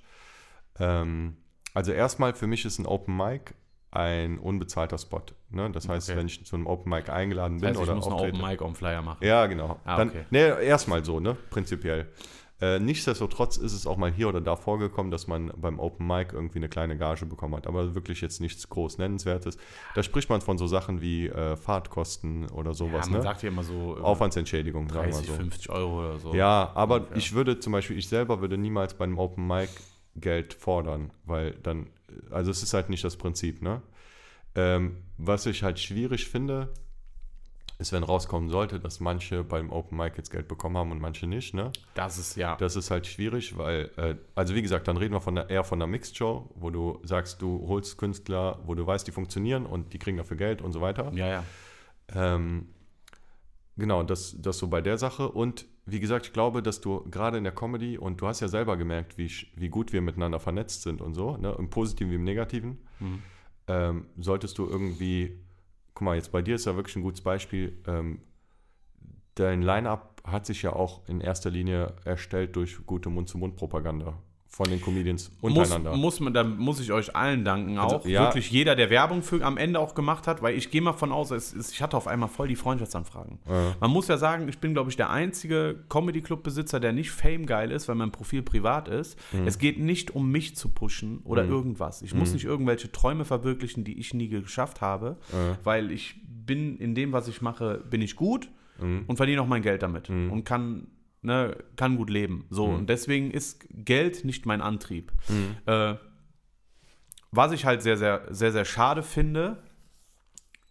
Ähm, also erstmal, für mich ist ein Open Mic ein unbezahlter Spot. Ne? Das heißt, Okay. wenn ich zu einem Open Mic eingeladen das bin heißt, ich oder muss einen auftrete, Open Mic dem Flyer machen. ja, genau. Ah, Dann, okay. nee, erstmal so, ne? Prinzipiell. Äh, nichtsdestotrotz ist es auch mal hier oder da vorgekommen, dass man beim Open Mic irgendwie eine kleine Gage bekommen hat, aber wirklich jetzt nichts groß Nennenswertes. Da spricht man von so Sachen wie äh, Fahrtkosten oder Ja, sowas, man ne? sagt ja immer so äh, Aufwandsentschädigung, sagen wir 30, so. 50 Euro oder so. Ja, aber Ungefähr. ich würde zum Beispiel, ich selber würde niemals bei einem Open Mic Geld fordern, weil dann, also es ist halt nicht das Prinzip, ne? Ähm, was ich halt schwierig finde, ist, wenn rauskommen sollte, dass manche beim Open Mic jetzt Geld bekommen haben und manche nicht, ne? Das ist ja. Das ist halt schwierig, weil, äh, also wie gesagt, dann reden wir von der, eher von einer Mixed Show, wo du sagst, du holst Künstler, wo du weißt, die funktionieren und die kriegen dafür Geld und so weiter. Ja, ja. Ähm, genau, das, das so bei der Sache. Und wie gesagt, ich glaube, dass du gerade in der Comedy, und du hast ja selber gemerkt, wie, wie gut wir miteinander vernetzt sind und so, ne, im Positiven wie im Negativen, Mhm. Ähm, solltest du irgendwie, guck mal, jetzt bei dir ist ja wirklich ein gutes Beispiel, ähm, dein Line-Up hat sich ja auch in erster Linie erstellt durch gute Mund-zu-Mund-Propaganda von den Comedians Muss, untereinander. muss man, da muss ich euch allen danken Also, auch. ja. Wirklich jeder, der Werbung für am Ende auch gemacht hat, weil ich gehe mal von aus, es, es, ich hatte auf einmal voll die Freundschaftsanfragen. Ja. Man muss ja sagen, ich bin, glaube ich, der einzige Comedy-Club-Besitzer, der nicht Fame-geil ist, weil mein Profil privat ist. Mhm. Es geht nicht um mich zu pushen oder irgendwas. Ich muss nicht irgendwelche Träume verwirklichen, die ich nie geschafft habe, Ja. weil ich bin in dem, was ich mache, bin ich gut Mhm. und verdiene auch mein Geld damit Mhm. und kann, ne, kann gut leben. So, Mhm. und deswegen ist Geld nicht mein Antrieb. Mhm. Äh, was ich halt sehr, sehr, sehr, sehr schade finde,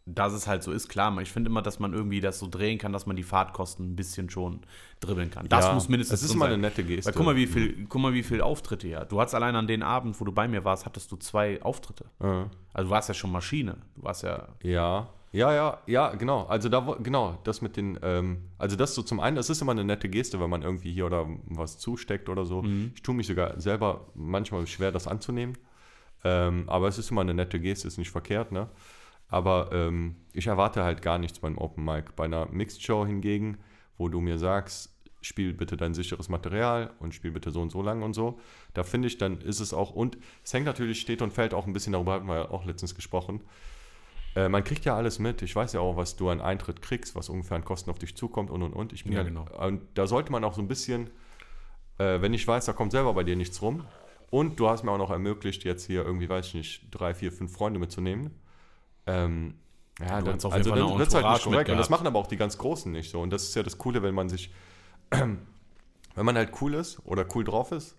dass es halt so ist, klar, ich finde immer, dass man irgendwie das so drehen kann, dass man die Fahrtkosten ein bisschen schon dribbeln kann. Das Ja, muss mindestens Es ist mal sein. eine nette Geste. Weil guck mal, wie viel, guck mal, wie viel Auftritte ja. Du hattest allein an den Abend, wo du bei mir warst, hattest du zwei Auftritte. Ja. Also du warst ja schon Maschine. Du warst ja. Ja, ja, ja, ja, genau. Also da, genau, das mit den, ähm, also das so zum einen, das ist immer eine nette Geste, wenn man irgendwie hier oder was zusteckt oder so. Mhm. Ich tue mich sogar selber manchmal schwer, das anzunehmen. Ähm, aber es ist immer eine nette Geste, ist nicht verkehrt, ne? Aber ähm, ich erwarte halt gar nichts beim Open Mic. Bei einer Mixed Show hingegen, wo du mir sagst, spiel bitte dein sicheres Material und spiel bitte so und so lang und so, da finde ich, dann ist es auch, und es hängt natürlich, steht und fällt auch ein bisschen, darüber hatten wir ja auch letztens gesprochen, äh, man kriegt ja alles mit. Ich weiß ja auch, was du an Eintritt kriegst, was ungefähr an Kosten auf dich zukommt und und und. Ich bin Ja, genau. Und da sollte man auch so ein bisschen, äh, wenn ich weiß, da kommt selber bei dir nichts rum. Und du hast mir auch noch ermöglicht, jetzt hier irgendwie, weiß ich nicht, drei, vier, fünf Freunde mitzunehmen. Ähm, ja, Du dann, also jeden Fall dann wird es halt nicht korrekt. Und das machen aber auch die ganz Großen nicht so. Und das ist ja das Coole, wenn man sich, wenn man halt cool ist oder cool drauf ist,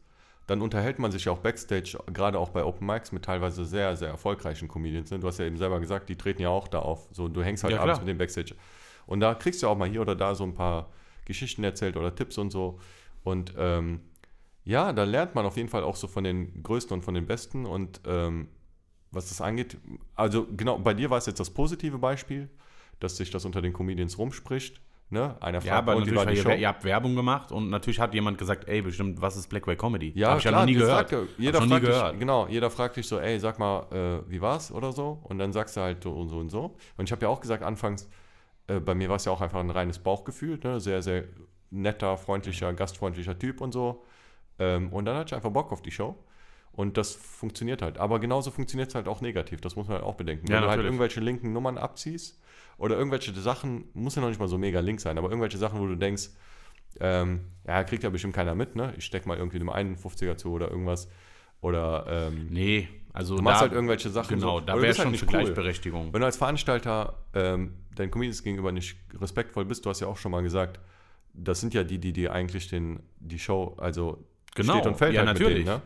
dann unterhält man sich ja auch Backstage, gerade auch bei Open Mics, mit teilweise sehr, sehr erfolgreichen Comedians. ne? Du hast ja eben selber gesagt, die treten ja auch da auf. So, du hängst halt Ja, abends mit dem Backstage. Und da kriegst du auch mal hier oder da so ein paar Geschichten erzählt oder Tipps und so. Und ähm, ja, da lernt man auf jeden Fall auch so von den Größten und von den Besten. Und ähm, was das angeht, also genau, bei dir war es jetzt das positive Beispiel, dass sich das unter den Comedians rumspricht. Ne? Einer Ja, aber war natürlich, die Show? ihr, habt Werbung gemacht und natürlich hat jemand gesagt, ey, bestimmt, was ist Blackway Comedy? Ja, Hab ich klar, ja noch nie gehört. Fragt, jeder fragt gehört. dich, genau, jeder fragt dich so, ey, sag mal, äh, wie war's oder so? Und dann sagst du halt so und so und so. Und ich habe ja auch gesagt, anfangs, äh, bei mir war es ja auch einfach ein reines Bauchgefühl, ne? sehr, sehr netter, freundlicher, gastfreundlicher Typ und so. Ähm, und dann hatte ich einfach Bock auf die Show. Und das funktioniert halt. Aber genauso funktioniert es halt auch negativ. Das muss man halt auch bedenken. Wenn Ja, du halt natürlich. irgendwelche linken Nummern abziehst oder irgendwelche Sachen, muss ja noch nicht mal so mega link sein, aber irgendwelche Sachen, wo du denkst, ähm, ja, kriegt ja bestimmt keiner mit, ne? Ich steck mal irgendwie dem 51er zu oder irgendwas. Oder ähm, Nee, also du machst da, halt irgendwelche Sachen. genau, so. da wäre halt schon nicht für cool. Gleichberechtigung. Wenn du als Veranstalter ähm, deinen Comedians gegenüber nicht respektvoll bist, du hast ja auch schon mal gesagt, das sind ja die, die dir eigentlich den, die Show, also Genau, steht und fällt ja, halt natürlich. mit denen, ne?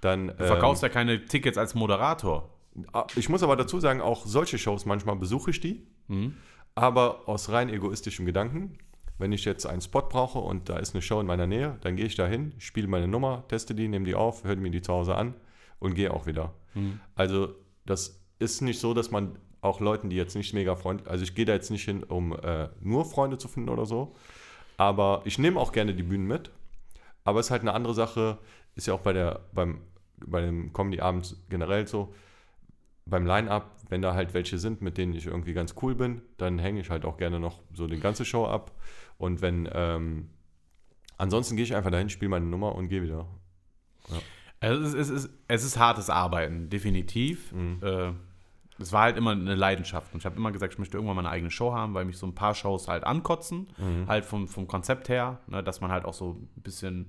Dann, Du verkaufst ja keine Tickets als Moderator. Ah, Ich muss aber dazu sagen, auch solche Shows, manchmal besuche ich die, Mhm. aber aus rein egoistischem Gedanken. Wenn ich jetzt einen Spot brauche und da ist eine Show in meiner Nähe, dann gehe ich da hin, spiele meine Nummer, teste die, nehme die auf, höre mir die zu Hause an und gehe auch wieder. Mhm. Also Das ist nicht so, dass man auch Leuten, die jetzt nicht mega freundlich, also ich gehe da jetzt nicht hin, um äh, nur Freunde zu finden oder so, aber ich nehme auch gerne die Bühnen mit. Aber es ist halt eine andere Sache, ist ja auch bei der, beim, bei dem Comedy-Abend generell so, beim Line-Up, wenn da halt welche sind, mit denen ich irgendwie ganz cool bin, dann hänge ich halt auch gerne noch so die ganze Show ab. Und wenn, ähm, ansonsten gehe ich einfach dahin, spiele meine Nummer und gehe wieder. Also es, ist, es, ist, es ist hartes Arbeiten, definitiv. Mhm. Äh, es war halt immer eine Leidenschaft. Und ich habe immer gesagt, ich möchte irgendwann meine eigene Show haben, weil mich so ein paar Shows halt ankotzen. Mhm. Halt vom, vom Konzept her, ne, dass man halt auch so ein bisschen.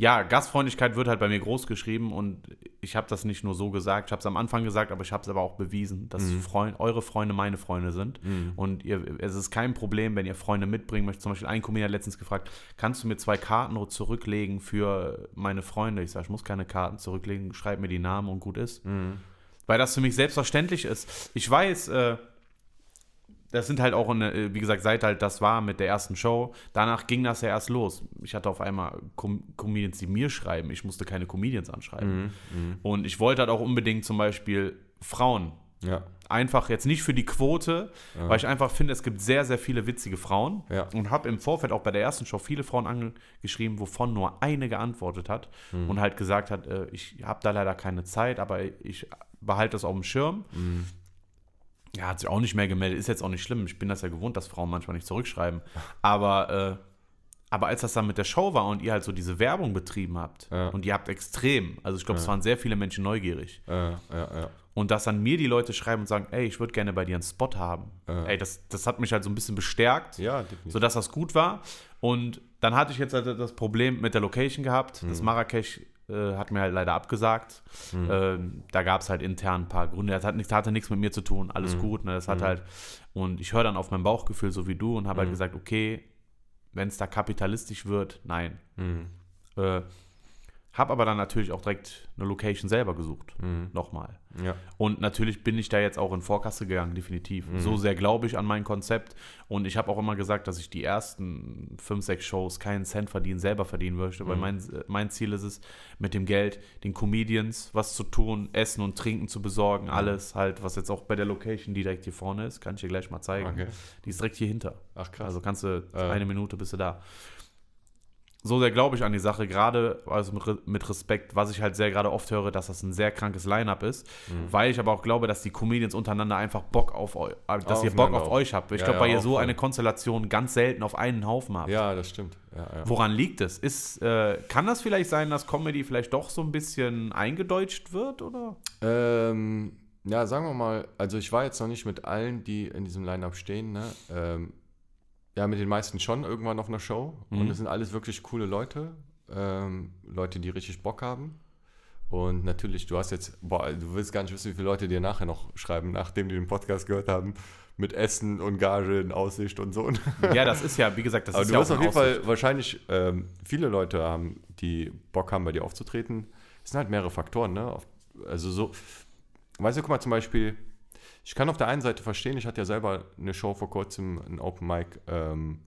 Ja, Gastfreundlichkeit wird halt bei mir groß geschrieben und ich habe das nicht nur so gesagt, ich habe es am Anfang gesagt, aber ich habe es aber auch bewiesen, dass Mhm. Freund, eure Freunde meine Freunde sind. Und ihr, es ist kein Problem, wenn ihr Freunde mitbringen möchtet. Zum Beispiel ein Comedian hat letztens gefragt, kannst du mir zwei Karten zurücklegen für meine Freunde? Ich sage, ich muss keine Karten zurücklegen, schreib mir die Namen und gut ist. Weil das für mich selbstverständlich ist. Ich weiß, äh, das sind halt auch, eine, äh, wie gesagt, seit halt das war mit der ersten Show, danach ging das ja erst los. Ich hatte auf einmal Com Comedians, die mir schreiben. Ich musste keine Comedians anschreiben. Und ich wollte halt auch unbedingt zum Beispiel Frauen. Ja. Einfach jetzt nicht für die Quote, weil ich einfach finde, es gibt sehr, sehr viele witzige Frauen. Ja. Und habe im Vorfeld auch bei der ersten Show viele Frauen angeschrieben, wovon nur eine geantwortet hat und halt gesagt hat, äh, ich habe da leider keine Zeit, aber ich behalte das auf dem Schirm. Ja, hat sich auch nicht mehr gemeldet. Ist jetzt auch nicht schlimm. Ich bin das ja gewohnt, dass Frauen manchmal nicht zurückschreiben. Aber, äh, aber als das dann mit der Show war und ihr halt so diese Werbung betrieben habt Ja. und ihr habt extrem, also ich glaube, es waren sehr viele Menschen neugierig. Ja, ja. Und dass dann mir die Leute schreiben und sagen, ey, ich würde gerne bei dir einen Spot haben. Ja. Ey, das, das hat mich halt so ein bisschen bestärkt, Ja, definitiv. sodass das gut war. Und dann hatte ich jetzt halt das Problem mit der Location gehabt. Mhm. Das Marrakesch äh, hat mir halt leider abgesagt. Ähm, da gab es halt intern ein paar Gründe. Das hat nichts, hatte nichts mit mir zu tun, alles Mhm. gut. Ne? Das hat halt, und ich höre dann auf mein Bauchgefühl, so wie du, und Mhm. habe halt gesagt, okay, wenn es da kapitalistisch wird, nein. Mhm. Äh, habe aber dann natürlich auch direkt eine Location selber gesucht. Mhm. Nochmal. Ja. Und natürlich bin ich da jetzt auch in Vorkasse gegangen, definitiv. So sehr glaube ich an mein Konzept. Und ich habe auch immer gesagt, dass ich die ersten fünf, sechs Shows keinen Cent verdienen, selber verdienen möchte. Weil mein, mein Ziel ist es, mit dem Geld den Comedians was zu tun, Essen und Trinken zu besorgen, alles halt, was jetzt auch bei der Location, die direkt hier vorne ist, kann ich dir gleich mal zeigen. Okay. Die ist direkt hier hinter. Ach krass. Also kannst du Äh. eine Minute bist du da. So sehr glaube ich an die Sache, gerade also mit, Re- mit Respekt, was ich halt sehr gerade oft höre, dass das ein sehr krankes Line-Up ist, Mhm. weil ich aber auch glaube, dass die Comedians untereinander einfach Bock auf euch, äh, dass ihr Bock auf auch. euch habt. Ich Ja, glaube, ja, weil ihr so eine Konstellation ganz selten auf einen Haufen habt. ja, das stimmt. Ja. Woran liegt es? Ist, äh, kann das vielleicht sein, dass Comedy vielleicht doch so ein bisschen eingedeutscht wird, oder? Ähm, ja, sagen wir mal, also ich war jetzt noch nicht mit allen, die in diesem Line-Up stehen, ne? Ähm, ja, mit den meisten schon irgendwann auf einer Show. Und Mhm. es sind alles wirklich coole Leute. Ähm, Leute, die richtig Bock haben. Und natürlich, du hast jetzt, boah, du willst gar nicht wissen, wie viele Leute dir nachher noch schreiben, nachdem die den Podcast gehört haben, mit Essen und Gage in Aussicht und so. Ja, das ist ja, wie gesagt, das Aber ist du ja wirst auch auf eine jeden Aussicht. Fall wahrscheinlich ähm, viele Leute haben, die Bock haben, bei dir aufzutreten. Es sind halt mehrere Faktoren, ne? Auf, also so, weißt du, guck mal zum Beispiel, ich kann auf der einen Seite verstehen, ich hatte ja selber eine Show vor kurzem, ein Open Mic, ähm,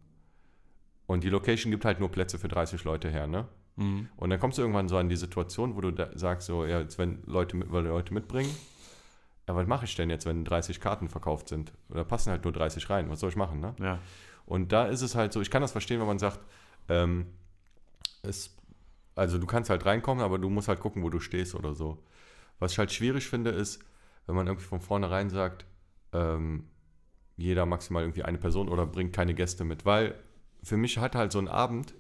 und die Location gibt halt nur Plätze für 30 Leute her, ne? Mhm. Und dann kommst du irgendwann so an die Situation, wo du da sagst, so, ja, jetzt wenn Leute, mit- weil Leute mitbringen, ja, was mache ich denn jetzt, wenn 30 Karten verkauft sind? Oder passen halt nur 30 rein, was soll ich machen, ne? Ja. Und da ist es halt so, ich kann das verstehen, wenn man sagt, ähm, es, also du kannst halt reinkommen, aber du musst halt gucken, wo du stehst oder so. Was ich halt schwierig finde, ist, wenn man irgendwie von vornherein sagt, ähm, jeder maximal irgendwie eine Person oder bringt keine Gäste mit. Weil für mich hat halt so ein Abend,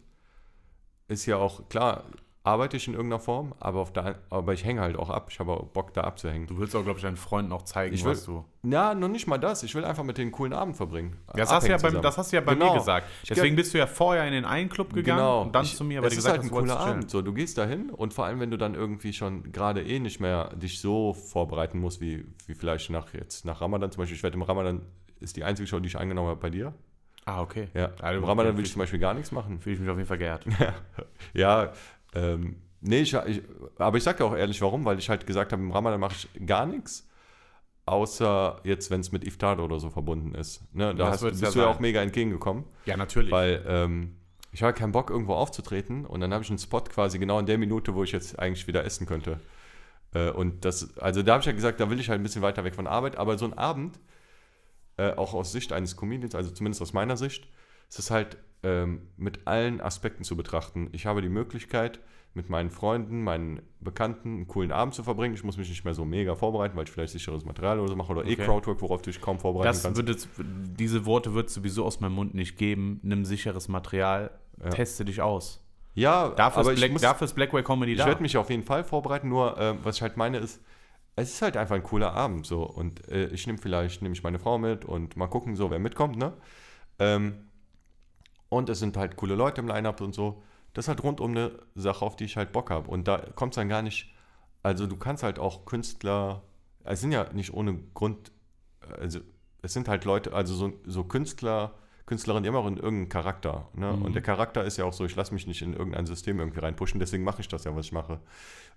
ist ja auch, klar, arbeite ich in irgendeiner Form, aber, auf der, aber ich hänge halt auch ab. Ich habe auch Bock, da abzuhängen. Du willst auch, glaube ich, deinen Freunden auch zeigen, Ich will- was du. Ja, noch nicht mal das. Ich will einfach mit denen einen coolen Abend verbringen. Das hast, du ja beim, das hast du ja bei Genau. mir gesagt. Deswegen bist du ja vorher in den einen Club gegangen und dann Ich- zu mir, weil du gesagt halt hast, ein cooler. Abend. So, du gehst dahin und vor allem, wenn du dann irgendwie schon gerade eh nicht mehr dich so vorbereiten musst, wie, wie vielleicht nach jetzt nach Ramadan zum Beispiel. Ich werde im Ramadan ist die einzige Show, die ich angenommen habe bei dir. Ah, okay. Ja. Also, Im Ramadan will ich zum Beispiel gar nichts machen. Fühle ich mich auf jeden Fall geehrt. Ja, ähm, nee, ich, ich, aber ich sage dir auch ehrlich, warum, weil ich halt gesagt habe, im Ramadan mache ich gar nichts, außer jetzt, wenn es mit Iftar oder so verbunden ist. Ne, da hast, bist ja du ja auch mega entgegengekommen. Ja, natürlich. Weil ähm, ich habe keinen Bock, irgendwo aufzutreten und dann habe ich einen Spot quasi genau in der Minute, wo ich jetzt eigentlich wieder essen könnte. Äh, und das, also da habe ich ja gesagt, da will ich halt ein bisschen weiter weg von Arbeit, aber so ein Abend, äh, auch aus Sicht eines Comedians, also zumindest aus meiner Sicht, ist es halt ähm, mit allen Aspekten zu betrachten. Ich habe die Möglichkeit, mit meinen Freunden, meinen Bekannten einen coolen Abend zu verbringen. Ich muss mich nicht mehr so mega vorbereiten, weil ich vielleicht sicheres Material oder so mache oder eh Okay. Crowdwork, worauf du dich kaum vorbereiten Das kannst. jetzt, diese Worte wird es sowieso aus meinem Mund nicht geben. Nimm sicheres Material, Ja. teste dich aus. Ja, Dafür aber ist, ich, Black, muss, dafür ist Blackway Comedy ich da. werde mich auf jeden Fall vorbereiten, nur ähm, was ich halt meine ist, es ist halt einfach ein cooler Abend so und äh, ich nehme vielleicht, nehme ich meine Frau mit und mal gucken so, wer mitkommt, ne? Ähm, und es sind halt coole Leute im Line-Up und so. Das ist halt rundum eine Sache, auf die ich halt Bock habe. Und da kommt es dann gar nicht, also du kannst halt auch Künstler, es sind ja nicht ohne Grund, also es sind halt Leute, also so, so Künstler, haben auch in irgendeinen Charakter. Ne? Mhm. Und der Charakter ist ja auch so, ich lasse mich nicht in irgendein System irgendwie reinpushen, deswegen mache ich das ja, was ich mache.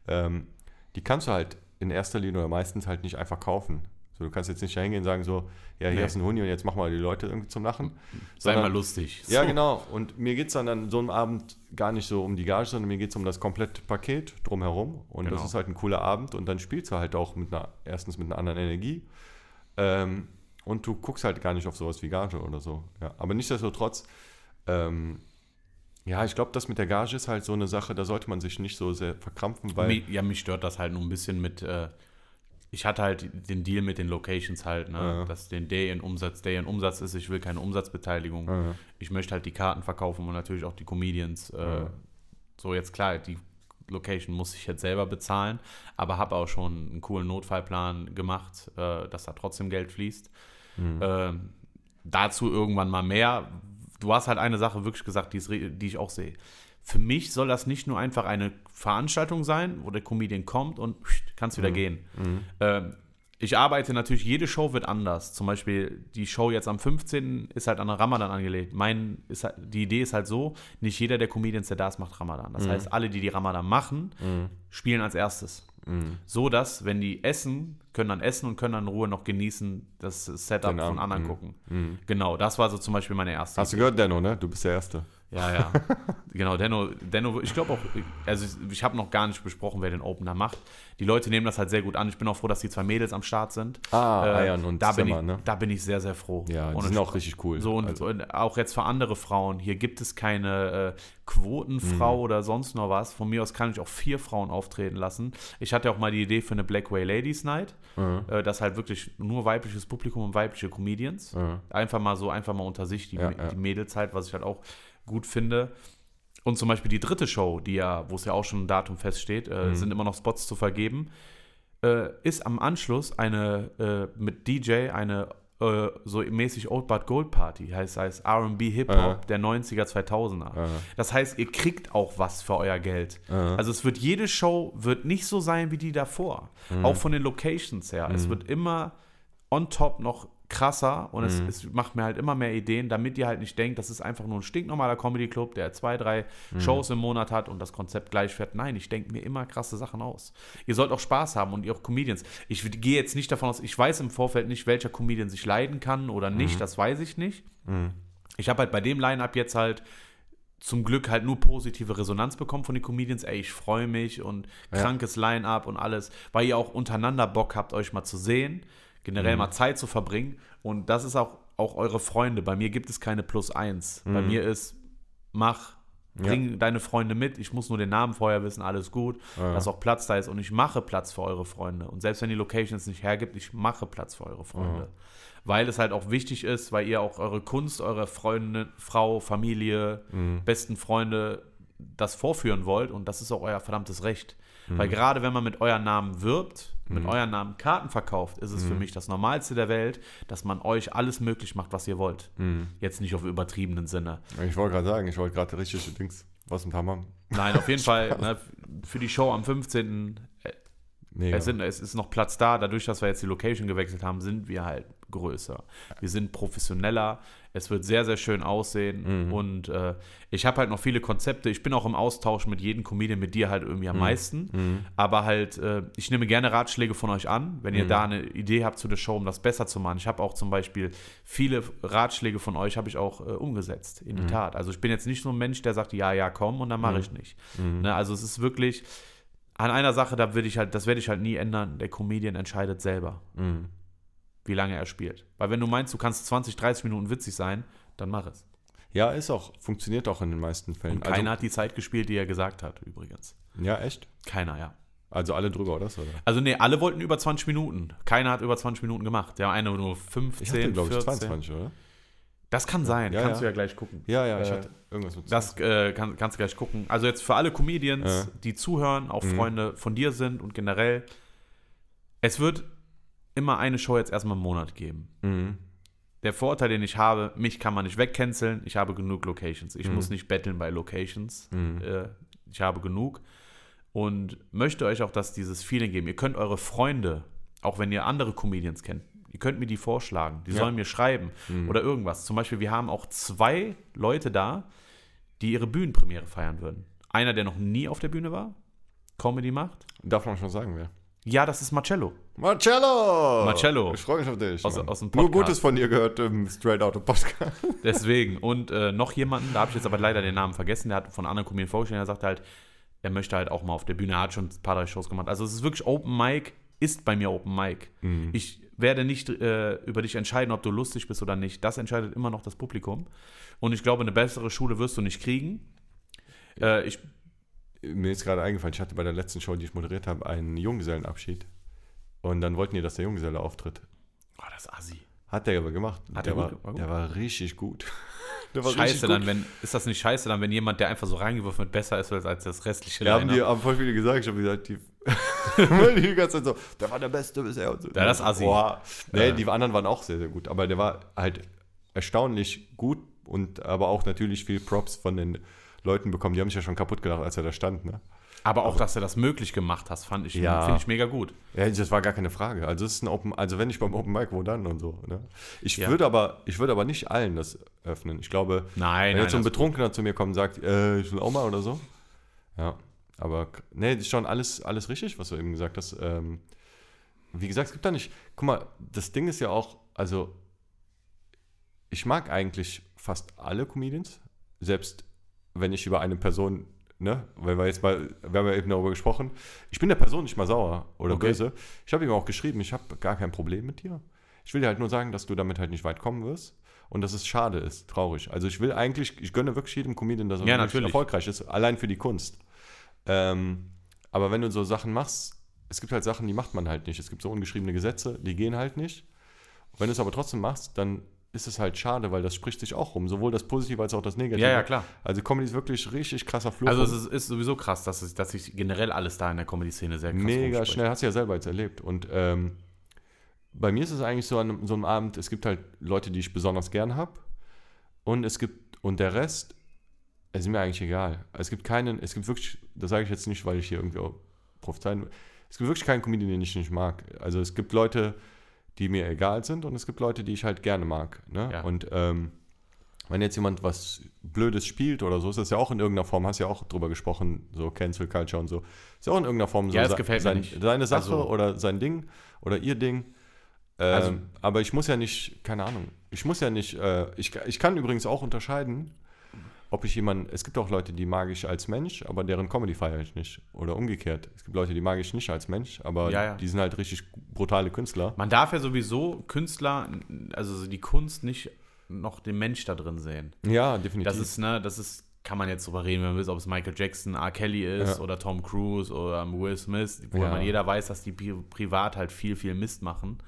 Ähm, die kannst du halt in erster Linie oder meistens halt nicht einfach kaufen. So, du kannst jetzt nicht da hingehen und sagen so, ja, hier Nee. ist ein Huni und jetzt mach mal die Leute irgendwie zum Lachen. Sei Sondern- mal lustig. ja, So. genau. Und mir geht es dann an so einem Abend gar nicht so um die Gage, sondern mir geht es um das komplette Paket drumherum. Und das Genau. ist halt ein cooler Abend. Und dann spielst du halt auch mit einer, erstens mit einer anderen Energie. Ähm, und du guckst halt gar nicht auf sowas wie Gage oder so. Ja. Aber nichtsdestotrotz, ähm, ja, ich glaube, das mit der Gage ist halt so eine Sache, da sollte man sich nicht so sehr verkrampfen, weil. Ja, mich stört das halt nur ein bisschen mit. Äh, ich hatte halt den Deal mit den Locations halt, ne? Ja. dass den Day in Umsatz, Day in Umsatz ist. Ich will keine Umsatzbeteiligung. Ja. Ich möchte halt die Karten verkaufen und natürlich auch die Comedians. Äh, Ja. So, jetzt klar, die Location muss ich jetzt selber bezahlen, aber habe auch schon einen coolen Notfallplan gemacht, äh, dass da trotzdem Geld fließt. Mhm. Ähm, dazu irgendwann mal mehr. Du hast halt eine Sache wirklich gesagt, die, die ich auch sehe. Für mich soll das nicht nur einfach eine Veranstaltung sein, wo der Comedian kommt und kannst wieder gehen. Ähm, ich arbeite natürlich, jede Show wird anders. Zum Beispiel die Show jetzt am 15. ist halt an Ramadan angelegt. Mein ist halt, die Idee ist halt so, nicht jeder der Comedians, der da ist, macht Ramadan. Das heißt, alle, die die Ramadan machen, spielen als erstes. Mhm. So dass, wenn die essen, können dann essen und können dann in Ruhe noch genießen, das Setup Den Abend, von anderen mhm. gucken. Mhm. Genau, das war so zum Beispiel meine erste. Hast du gehört, Denno, ne? Du bist der Erste. Ja, ja. genau, Denno, Denno, ich glaube auch, also ich, ich habe noch gar nicht besprochen, wer den Opener macht. Die Leute nehmen das halt sehr gut an. Ich bin auch froh, dass die zwei Mädels am Start sind. Ah, Äh, Ayan und da bin, Semmer, ich, ne? da bin ich sehr, sehr froh. Ja, die Und sind auch richtig cool. so und, Also- und auch jetzt für andere Frauen. Hier gibt es keine äh, Quotenfrau Mhm. oder sonst noch was. Von mir aus kann ich auch vier Frauen auftreten lassen. Ich hatte auch mal die Idee für eine Black Way Ladies Night, Mhm. äh, das halt wirklich nur weibliches Publikum und weibliche Comedians. Mhm. Einfach mal so, einfach mal unter sich, die, Ja, ja. die Mädels halt, was ich halt auch gut finde. Und zum Beispiel die dritte Show, die ja, wo es ja auch schon ein Datum feststeht, äh, Mhm. sind immer noch Spots zu vergeben, äh, ist am Anschluss eine äh, mit DJ eine äh, so mäßig Old But Gold Party, heißt, heißt R&B Hip-Hop Aha. der 90er, 2000er. Aha. Das heißt, ihr kriegt auch was für euer Geld. Aha. Also es wird, jede Show wird nicht so sein wie die davor. Mhm. Auch von den Locations her. Es wird immer on top noch krasser und Mhm. es, es macht mir halt immer mehr Ideen, damit ihr halt nicht denkt, das ist einfach nur ein stinknormaler Comedy-Club, der zwei, drei Mhm. Shows im Monat hat und das Konzept gleich fährt. Nein, ich denke mir immer krasse Sachen aus. Ihr sollt auch Spaß haben und ihr auch Comedians. Ich gehe jetzt nicht davon aus, ich weiß im Vorfeld nicht, welcher Comedian sich leiden kann oder Mhm. nicht, das weiß ich nicht. Ich habe halt bei dem Line-Up jetzt halt zum Glück halt nur positive Resonanz bekommen von den Comedians. Ey, ich freue mich und Ja. krankes Line-Up und alles, weil ihr auch untereinander Bock habt, euch mal zu sehen, generell mal Zeit zu verbringen. Und das ist auch, auch eure Freunde. Bei mir gibt es keine Plus eins. Bei mir ist, mach, bring deine Freunde mit. Ich muss nur den Namen vorher wissen, alles gut, dass auch Platz da ist. Und ich mache Platz für eure Freunde. Und selbst wenn die Location es nicht hergibt, ich mache Platz für eure Freunde. Weil es halt auch wichtig ist, weil ihr auch eure Kunst, eure Freunde, Frau, Familie, besten Freunde das vorführen wollt. Und das ist auch euer verdammtes Recht. Weil gerade wenn man mit euren Namen wirbt, mit euren Namen Karten verkauft, ist es für mich das Normalste der Welt, dass man euch alles möglich macht, was ihr wollt. Jetzt nicht auf übertriebenen Sinne. Ich wollte gerade sagen, ich wollte gerade richtig Dings, was mit Hammer. Nein, auf jeden Fall ne, für die Show am 15. äh, Mega. Es, sind, es ist noch Platz da. Dadurch, dass wir jetzt die Location gewechselt haben, sind wir halt größer. Wir sind professioneller. Es wird sehr, sehr schön aussehen. Und äh, ich habe halt noch viele Konzepte. Ich bin auch im Austausch mit jedem Comedian, mit dir halt irgendwie am meisten. Aber halt, äh, ich nehme gerne Ratschläge von euch an, wenn ihr da eine Idee habt zu der Show, um das besser zu machen. Ich habe auch zum Beispiel viele Ratschläge von euch habe ich auch äh, umgesetzt in die Tat. Also ich bin jetzt nicht so ein Mensch, der sagt, ja, ja, komm und dann mache ich nicht. Ne, also es ist wirklich, an einer Sache, da würde ich halt, das werde ich halt nie ändern. Der Comedian entscheidet selber, Mhm. Wie lange er spielt. Weil wenn du meinst, du kannst 20, 30 Minuten witzig sein, dann mach es. Ja, ist auch, funktioniert auch in den meisten Fällen. Und keiner hat die Zeit gespielt, die er gesagt hat, übrigens. also, ja, echt? Keiner, ja. Also alle drüber, oder? Also nee, alle wollten über 20 Minuten. Keiner hat über 20 Minuten gemacht. Der eine nur 15, Ich hatte, glaube ich, 14. 22, oder? Das kann sein, Ja, kannst ja. du ja gleich gucken. Ja, ja, ich Äh, hatte irgendwas mit Das äh, kann, kannst du gleich gucken. Also jetzt für alle Comedians, Ja. die zuhören, auch Mhm. Freunde von dir sind und generell, es wird immer eine Show jetzt erstmal im Monat geben. Mhm. Der Vorteil, den ich habe, mich kann man nicht wegcanceln. Ich habe genug Locations. Ich Mhm. muss nicht betteln bei Locations. Mhm. Äh, ich habe genug. Und möchte euch auch das dieses Feeling geben. Ihr könnt eure Freunde, auch wenn ihr andere Comedians kennt, ihr könnt mir die vorschlagen. Die Ja. sollen mir schreiben Mhm. oder irgendwas. Zum Beispiel, wir haben auch zwei Leute da, die ihre Bühnenpremiere feiern würden. Einer, der noch nie auf der Bühne war, Comedy macht. Darf man schon sagen, wer? Ja, das ist Marcello. Marcello! Marcello. Ich freue mich auf dich. Aus- aus dem Nur Podcast. Gutes von dir gehört im Straight Out Podcast. Deswegen. Und äh, noch jemanden, da habe ich jetzt aber leider den Namen vergessen, der hat von anderen Comedian vorgestellt, der sagt halt, er möchte halt auch mal auf der Bühne, er hat schon ein paar, drei Shows gemacht. Also es ist wirklich Open Mic, ist bei mir Open Mic. Mhm. Ich werde nicht äh, über dich entscheiden, ob du lustig bist oder nicht. Das entscheidet immer noch das Publikum. Und ich glaube, eine bessere Schule wirst du nicht kriegen. Äh, ich, Mir ist gerade eingefallen, ich hatte bei der letzten Show, die ich moderiert habe, einen Junggesellenabschied. Und dann wollten die, dass der Junggeselle auftritt. oh, das ist assi. Hat der aber gemacht. Hat der, er war, gut- war gut? der war richtig gut. Der war Scheiße richtig dann, gut. wenn, ist das nicht scheiße dann, wenn jemand, der einfach so reingeworfen wird, besser ist als das restliche Ja, haben die haben voll viele gesagt. Ich habe gesagt, die, die die ganze Zeit so, der war der Beste bisher. Und so. Ja, das ist assi. Boah. Nee, Äh. die anderen waren auch sehr, sehr gut. Aber der war halt erstaunlich gut und aber auch natürlich viel Props von den Leuten bekommen. Die haben sich ja schon kaputt gedacht, als er da stand. Ne? Aber auch, dass du das möglich gemacht hast, fand ich, Ja. finde ich mega gut. Ja, das war gar keine Frage. Also es ist ein Open, also wenn ich beim Open Mic, wo dann und so. Ne? Ich Ja. würde aber, ich würde aber nicht allen das öffnen. Ich glaube, Nein, wenn jetzt so ein Betrunkener zu mir kommt und sagt, äh, ich will auch mal oder so. Ja, aber nee, das ist schon alles, alles richtig, was du eben gesagt hast. Ähm, wie gesagt, es gibt da nicht. Guck mal, das Ding ist ja auch, also ich mag eigentlich fast alle Comedians, selbst wenn ich über eine Person, ne, weil wir jetzt mal, wir haben ja eben darüber gesprochen, ich bin der Person nicht mal sauer oder Okay. böse. Ich habe ihm auch geschrieben, ich habe gar kein Problem mit dir. Ich will dir halt nur sagen, dass du damit halt nicht weit kommen wirst und dass es schade ist, traurig. Also ich will eigentlich, ich gönne wirklich jedem Comedian, dass er Ja, erfolgreich ist, allein für die Kunst. Ähm, aber wenn du so Sachen machst, es gibt halt Sachen, die macht man halt nicht. Es gibt so ungeschriebene Gesetze, die gehen halt nicht. Wenn du es aber trotzdem machst, dann ist es halt schade, weil das spricht sich auch rum. Sowohl das Positive als auch das Negative. Ja, ja, klar. Also Comedy ist wirklich richtig krasser Fluch. Also es ist, ist sowieso krass, dass, es, dass sich generell alles da in der Comedy-Szene sehr krass mega rumspricht. schnell, hast du ja selber jetzt erlebt. Und ähm, bei mir ist es eigentlich so an so einem Abend, es gibt halt Leute, die ich besonders gern habe. Und es gibt, und der Rest, es ist mir eigentlich egal. Es gibt keinen, es gibt wirklich, das sage ich jetzt nicht, weil ich hier irgendwie prophezeien will, es gibt wirklich keinen Comedian, den ich nicht mag. Also es gibt Leute, die mir egal sind und es gibt Leute, die ich halt gerne mag. Ne? Ja. Und ähm, wenn jetzt jemand was Blödes spielt oder so, ist das ja auch in irgendeiner Form, hast ja auch drüber gesprochen, so Cancel Culture und so. Ist ja auch in irgendeiner Form so Ja, das gefällt mir sein, nicht. seine Sache Also- oder sein Ding oder ihr Ding. Ähm, Also- aber ich muss ja nicht, keine Ahnung, ich muss ja nicht, äh, ich, ich kann übrigens auch unterscheiden, ob ich jemanden, es gibt auch Leute, die mag ich als Mensch, aber deren Comedy feiere ich nicht. Oder umgekehrt. Es gibt Leute, die mag ich nicht als Mensch, aber Ja, ja. die sind halt richtig brutale Künstler. Man darf ja sowieso Künstler, also die Kunst nicht noch den Mensch da drin sehen. Ja, definitiv. Das ist, ne, das ist, kann man jetzt drüber reden, wenn man will, ob es Michael Jackson, R. Kelly ist Ja. oder Tom Cruise oder Will Smith, wo man jeder weiß, dass die pri- privat halt viel, viel Mist machen.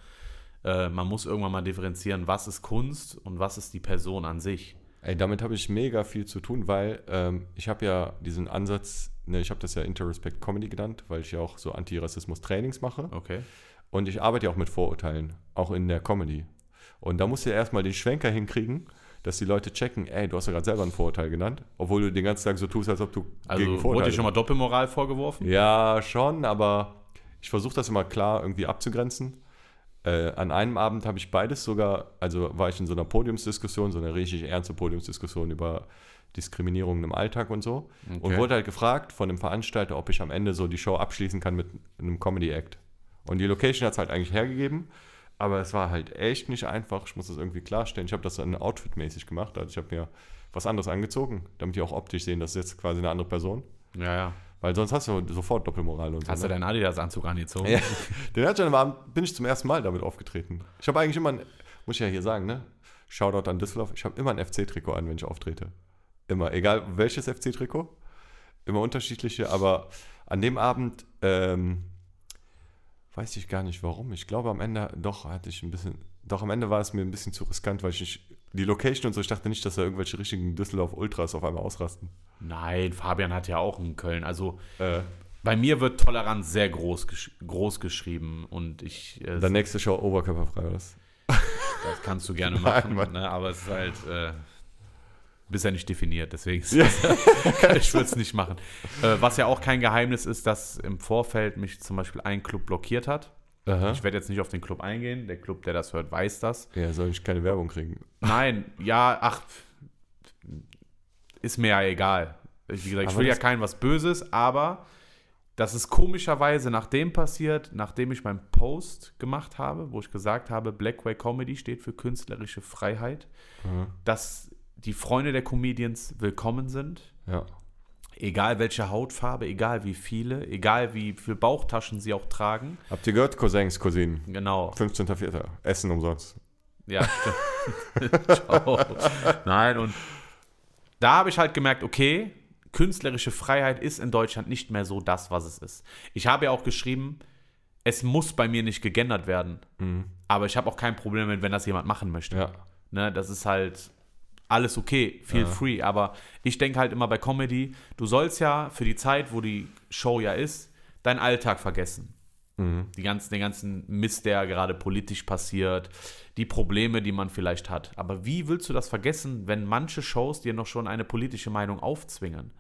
Äh, man muss irgendwann mal differenzieren, was ist Kunst und was ist die Person an sich. Ey, damit habe ich mega viel zu tun, weil ähm, ich habe ja diesen Ansatz, ne, ich habe das ja Interrespect Comedy genannt, weil ich ja auch so Antirassismus-Trainings mache. Okay. Und ich arbeite ja auch mit Vorurteilen, auch in der Comedy. Und da musst du ja erstmal den Schwenker hinkriegen, dass die Leute checken, ey, du hast ja gerade selber ein Vorurteil genannt, obwohl du den ganzen Tag so tust, als ob du Also gegen wurde Vorurteile dir schon mal Doppelmoral vorgeworfen? Ja, schon, aber ich versuche das immer klar irgendwie abzugrenzen. Äh, an einem Abend habe ich beides sogar, also war ich in so einer Podiumsdiskussion, so einer richtig ernste Podiumsdiskussion über Diskriminierung im Alltag und so. Und Okay. wurde halt gefragt von dem Veranstalter, ob ich am Ende so die Show abschließen kann mit einem Comedy-Act. Und die Location hat es halt eigentlich hergegeben, aber es war halt echt nicht einfach. Ich muss das irgendwie klarstellen. Ich habe das dann outfitmäßig gemacht. Also ich habe mir was anderes angezogen, damit die auch optisch sehen, das ist jetzt quasi eine andere Person. Ja, ja. Weil sonst hast du sofort Doppelmoral und so. Hast du ne? deinen Adidas-Anzug angezogen? Ja, den Headshot am Abend bin ich zum ersten Mal damit aufgetreten. Ich habe eigentlich immer, ein, muss ich ja hier sagen, ne? Shoutout an Düsseldorf, ich habe immer ein FC-Trikot an, wenn ich auftrete. Immer, egal welches FC-Trikot. Immer unterschiedliche, aber an dem Abend ähm, weiß ich gar nicht warum. Ich glaube am Ende, doch, hatte ich ein bisschen, doch am Ende war es mir ein bisschen zu riskant, weil ich nicht, die Location und so, ich dachte nicht, dass da irgendwelche richtigen Düsseldorf-Ultras auf einmal ausrasten. Nein, Fabian hat ja auch in Köln. Also Äh, bei mir wird Toleranz sehr groß, gesch groß geschrieben und ich, äh, der nächste Show oberkörperfrei, oder? das kannst du gerne Nein, machen, Mann. ne? aber es ist halt äh, bisher nicht definiert, deswegen es, ich würde es nicht machen. Äh, was ja auch kein Geheimnis ist, dass im Vorfeld mich zum Beispiel ein Club blockiert hat. Aha. Ich werde jetzt nicht auf den Club eingehen. Der Club, der das hört, weiß das. Ja, soll ich keine Werbung kriegen? Nein, ja, ach, ist mir ja egal. Ich, wie gesagt, ich will ja das- kein was Böses, aber das ist komischerweise nach dem passiert, nachdem ich meinen Post gemacht habe, wo ich gesagt habe, Blackway Comedy steht für künstlerische Freiheit, Aha. dass die Freunde der Comedians willkommen sind, Ja. Egal welche Hautfarbe, egal wie viele, egal wie viele Bauchtaschen sie auch tragen. Habt ihr gehört, Cousins, Cousinen? Genau. 15.04. Essen umsonst. Ja, stimmt. Ciao. Nein, und da habe ich halt gemerkt, okay, künstlerische Freiheit ist in Deutschland nicht mehr so das, was es ist. Ich habe ja auch geschrieben, es muss bei mir nicht gegendert werden. Aber ich habe auch kein Problem mit, wenn das jemand machen möchte. Ja. Ne, das ist halt alles okay, feel Ja. free. Aber ich denke halt immer bei Comedy, du sollst ja für die Zeit, wo die Show ja ist, deinen Alltag vergessen. Mhm. Die ganzen, den ganzen Mist, der gerade politisch passiert, die Probleme, die man vielleicht hat. Aber wie willst du das vergessen, wenn manche Shows dir noch schon eine politische Meinung aufzwingen?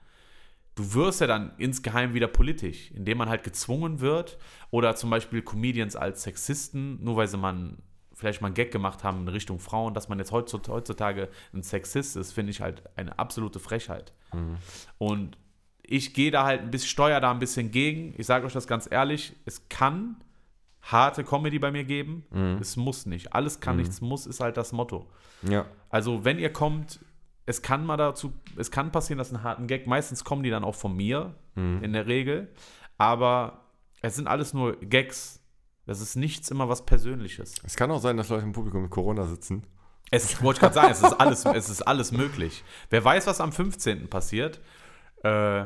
Du wirst ja dann insgeheim wieder politisch, indem man halt gezwungen wird oder zum Beispiel Comedians als Sexisten, nur weil sie man vielleicht mal einen Gag gemacht haben in Richtung Frauen, dass man jetzt heutzutage, ein Sexist ist, finde ich halt eine absolute Frechheit. Und ich gehe da halt ein bisschen, steuere da ein bisschen gegen. Ich sage euch das ganz ehrlich, es kann harte Comedy bei mir geben. Es muss nicht. Alles kann, nichts muss, ist halt das Motto. Ja. Also, wenn ihr kommt, es kann mal dazu, es kann passieren, dass ein harten Gag, meistens kommen die dann auch von mir, in der Regel. Aber es sind alles nur Gags. Das ist nichts immer was Persönliches. Es kann auch sein, dass Leute im Publikum mit Corona sitzen. Es wollte ich gerade sagen, es ist, alles, es ist alles möglich. Wer weiß, was am 15. passiert. Äh,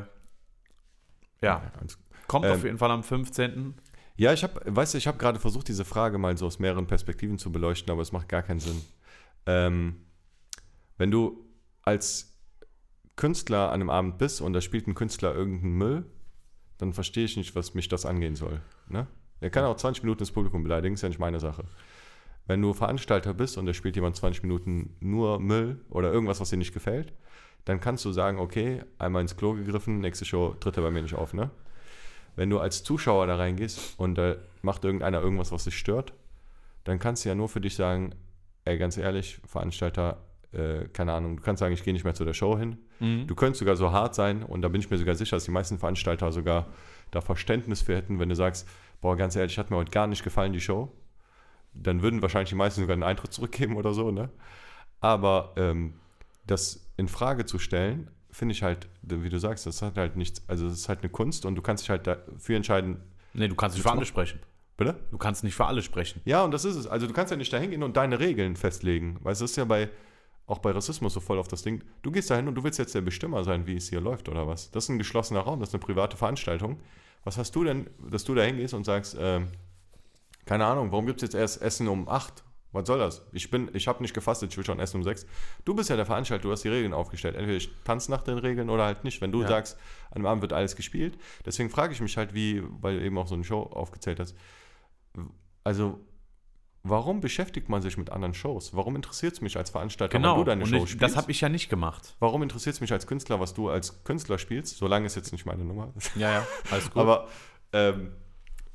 ja, Alles- kommt Ähm, auf jeden Fall am 15. Ja, ich habe, weißt du, ich habe gerade versucht, diese Frage mal so aus mehreren Perspektiven zu beleuchten, aber es macht gar keinen Sinn. Ähm, wenn du als Künstler an einem Abend bist und da spielt ein Künstler irgendeinen Müll, dann verstehe ich nicht, was mich das angehen soll. Ne? Er kann auch 20 Minuten das Publikum beleidigen, ist ja nicht meine Sache. Wenn du Veranstalter bist und da spielt jemand 20 Minuten nur Müll oder irgendwas, was dir nicht gefällt, dann kannst du sagen, okay, einmal ins Klo gegriffen, nächste Show tritt er bei mir nicht auf, ne? Wenn du als Zuschauer da reingehst und da macht irgendeiner irgendwas, was dich stört, dann kannst du ja nur für dich sagen, ey, ganz ehrlich, Veranstalter, äh, keine Ahnung, du kannst sagen, ich gehe nicht mehr zu der Show hin. Du könntest sogar so hart sein und da bin ich mir sogar sicher, dass die meisten Veranstalter sogar da Verständnis für hätten, wenn du sagst, boah, ganz ehrlich, hat mir heute gar nicht gefallen, die Show. Dann würden wahrscheinlich die meisten sogar einen Eintritt zurückgeben oder so, ne? Aber ähm, das in Frage zu stellen, finde ich halt, wie du sagst, das hat halt nichts, also es ist halt eine Kunst und du kannst dich halt dafür entscheiden, Nee, du kannst nicht für alle sprechen. bitte? Du kannst nicht für alle sprechen. Ja, und das ist es. Also du kannst ja nicht da hingehen und deine Regeln festlegen. Weil es ist ja bei, auch bei Rassismus so voll auf das Ding. Du gehst da hin und du willst jetzt der Bestimmer sein, wie es hier läuft oder was. Das ist ein geschlossener Raum, das ist eine private Veranstaltung. Was hast du denn, dass du da hingehst und sagst, ähm, keine Ahnung, warum gibt es jetzt erst Essen um 8? Was soll das? Ich bin, ich habe nicht gefastet, ich will schon essen um 6. Du bist ja der Veranstalter, du hast die Regeln aufgestellt. Entweder ich tanze nach den Regeln oder halt nicht. Wenn du Ja. sagst, an dem Abend wird alles gespielt. Deswegen frage ich mich halt, wie, weil du eben auch so eine Show aufgezählt hast, also warum beschäftigt man sich mit anderen Shows? Warum interessiert es mich als Veranstalter, Genau. wenn du deine Und Show ich, spielst? das habe ich ja nicht gemacht. warum interessiert es mich als Künstler, was du als Künstler spielst? Solange ist jetzt nicht meine Nummer. Ja, ja, alles gut. Aber ähm,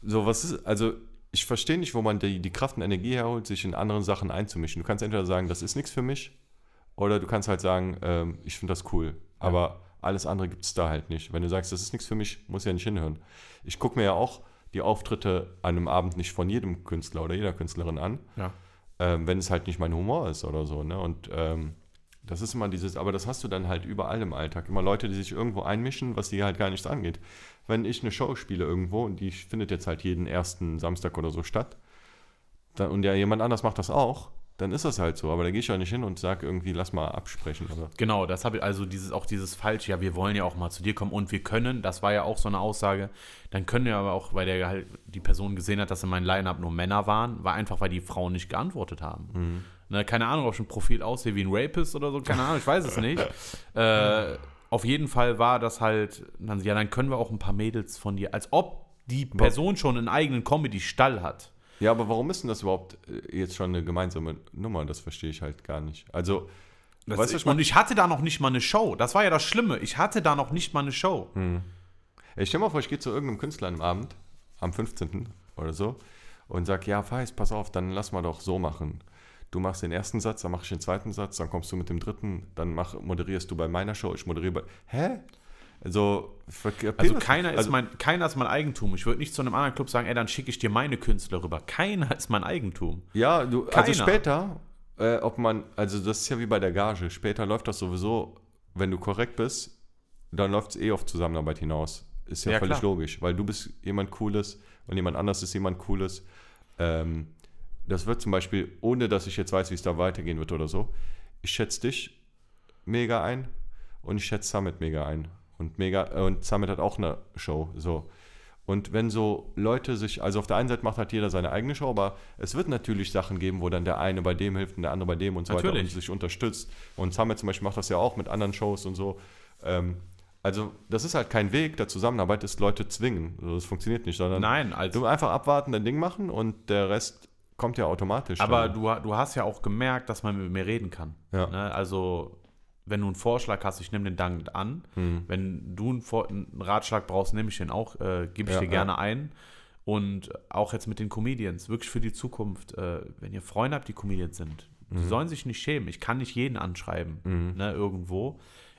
so was ist, also ich verstehe nicht, wo man die, die Kraft und Energie herholt, sich in anderen Sachen einzumischen. Du kannst entweder sagen, das ist nichts für mich, oder du kannst halt sagen, ähm, ich finde das cool. Aber alles andere gibt es da halt nicht. Wenn du sagst, das ist nichts für mich, muss ich ja nicht hinhören. Ich gucke mir ja auch die Auftritte an einem Abend nicht von jedem Künstler oder jeder Künstlerin an, ja. ähm, wenn es halt nicht mein Humor ist oder so. Ne? Und ähm, Das ist immer dieses, aber das hast du dann halt überall im Alltag. Immer Leute, die sich irgendwo einmischen, was die halt gar nichts angeht. Wenn ich eine Show spiele irgendwo und die findet jetzt halt jeden ersten Samstag oder so statt, dann, und ja jemand anders macht das auch, dann ist das halt so. Aber da gehe ich ja nicht hin und sage irgendwie, lass mal absprechen. Oder? Genau, das habe ich also dieses auch dieses falsch. Ja, wir wollen ja auch mal zu dir kommen und wir können. Das war ja auch so eine Aussage. Dann können ja aber auch, weil der halt die Person gesehen hat, dass in meinem Line-up nur Männer waren, war einfach, weil die Frauen nicht geantwortet haben. Mhm. Ne, keine Ahnung, ob ich ein Profil aussehe wie ein Rapist oder so, keine Ahnung, ich weiß es nicht. äh, auf jeden Fall war das halt, dann, ja, dann können wir auch ein paar Mädels von dir, als ob die Person schon einen eigenen Comedy-Stall hat. Ja, aber warum ist denn das überhaupt äh, jetzt schon eine gemeinsame Nummer? Das verstehe ich halt gar nicht. Also, Das weißt du, ich meine? und ich hatte da noch nicht mal eine Show. Das war ja das Schlimme. Ich hatte da noch nicht mal eine Show. Ich stell mal vor, ich gehe zu irgendeinem Künstler am Abend, am 15. oder so, und sag, ja, Feist, pass auf, dann lass mal doch so machen. Du machst den ersten Satz, dann mache ich den zweiten Satz, dann kommst du mit dem dritten, dann mach, moderierst du bei meiner Show, ich moderiere bei. Hä? Also, Also keiner ist, also, mein, keiner ist mein Eigentum. Ich würde nicht zu einem anderen Club sagen, ey, dann schicke ich dir meine Künstler rüber. Keiner ist mein Eigentum. Ja, du, also später, äh, ob man, also das ist ja wie bei der Gage, später läuft das sowieso, wenn du korrekt bist, dann läuft es eh auf Zusammenarbeit hinaus. Ist ja, Ja, völlig klar. logisch, weil du bist jemand Cooles und jemand anders ist jemand Cooles. Ähm, das wird zum Beispiel, ohne dass ich jetzt weiß, wie es da weitergehen wird oder so, ich schätze dich mega ein und ich schätze Summit mega ein. Und, mega, äh, und Summit hat auch eine Show. So. Und wenn so Leute sich, also auf der einen Seite macht halt jeder seine eigene Show, aber es wird natürlich Sachen geben, wo dann der eine bei dem hilft und der andere bei dem und so weiter Natürlich. und sich unterstützt. Und Summit zum Beispiel macht das ja auch mit anderen Shows und so. Ähm, also das ist halt kein Weg der Zusammenarbeit, ist Leute zwingen. Also, das funktioniert nicht, sondern Nein, also. du einfach abwarten, dein Ding machen und der Rest kommt ja automatisch. Aber dann. du, du hast ja auch gemerkt, dass man mit mir reden kann. Ja. Ne? Also, wenn du einen Vorschlag hast, ich nehme den dankend an. Hm. Wenn du einen, Vor einen Ratschlag brauchst, nehme ich den auch, äh, gebe ich Ja, dir ja. gerne ein. Und auch jetzt mit den Comedians, wirklich für die Zukunft, äh, wenn ihr Freunde habt, die Comedians sind, die Mhm. sollen sich nicht schämen. Ich kann nicht jeden anschreiben, ne, irgendwo.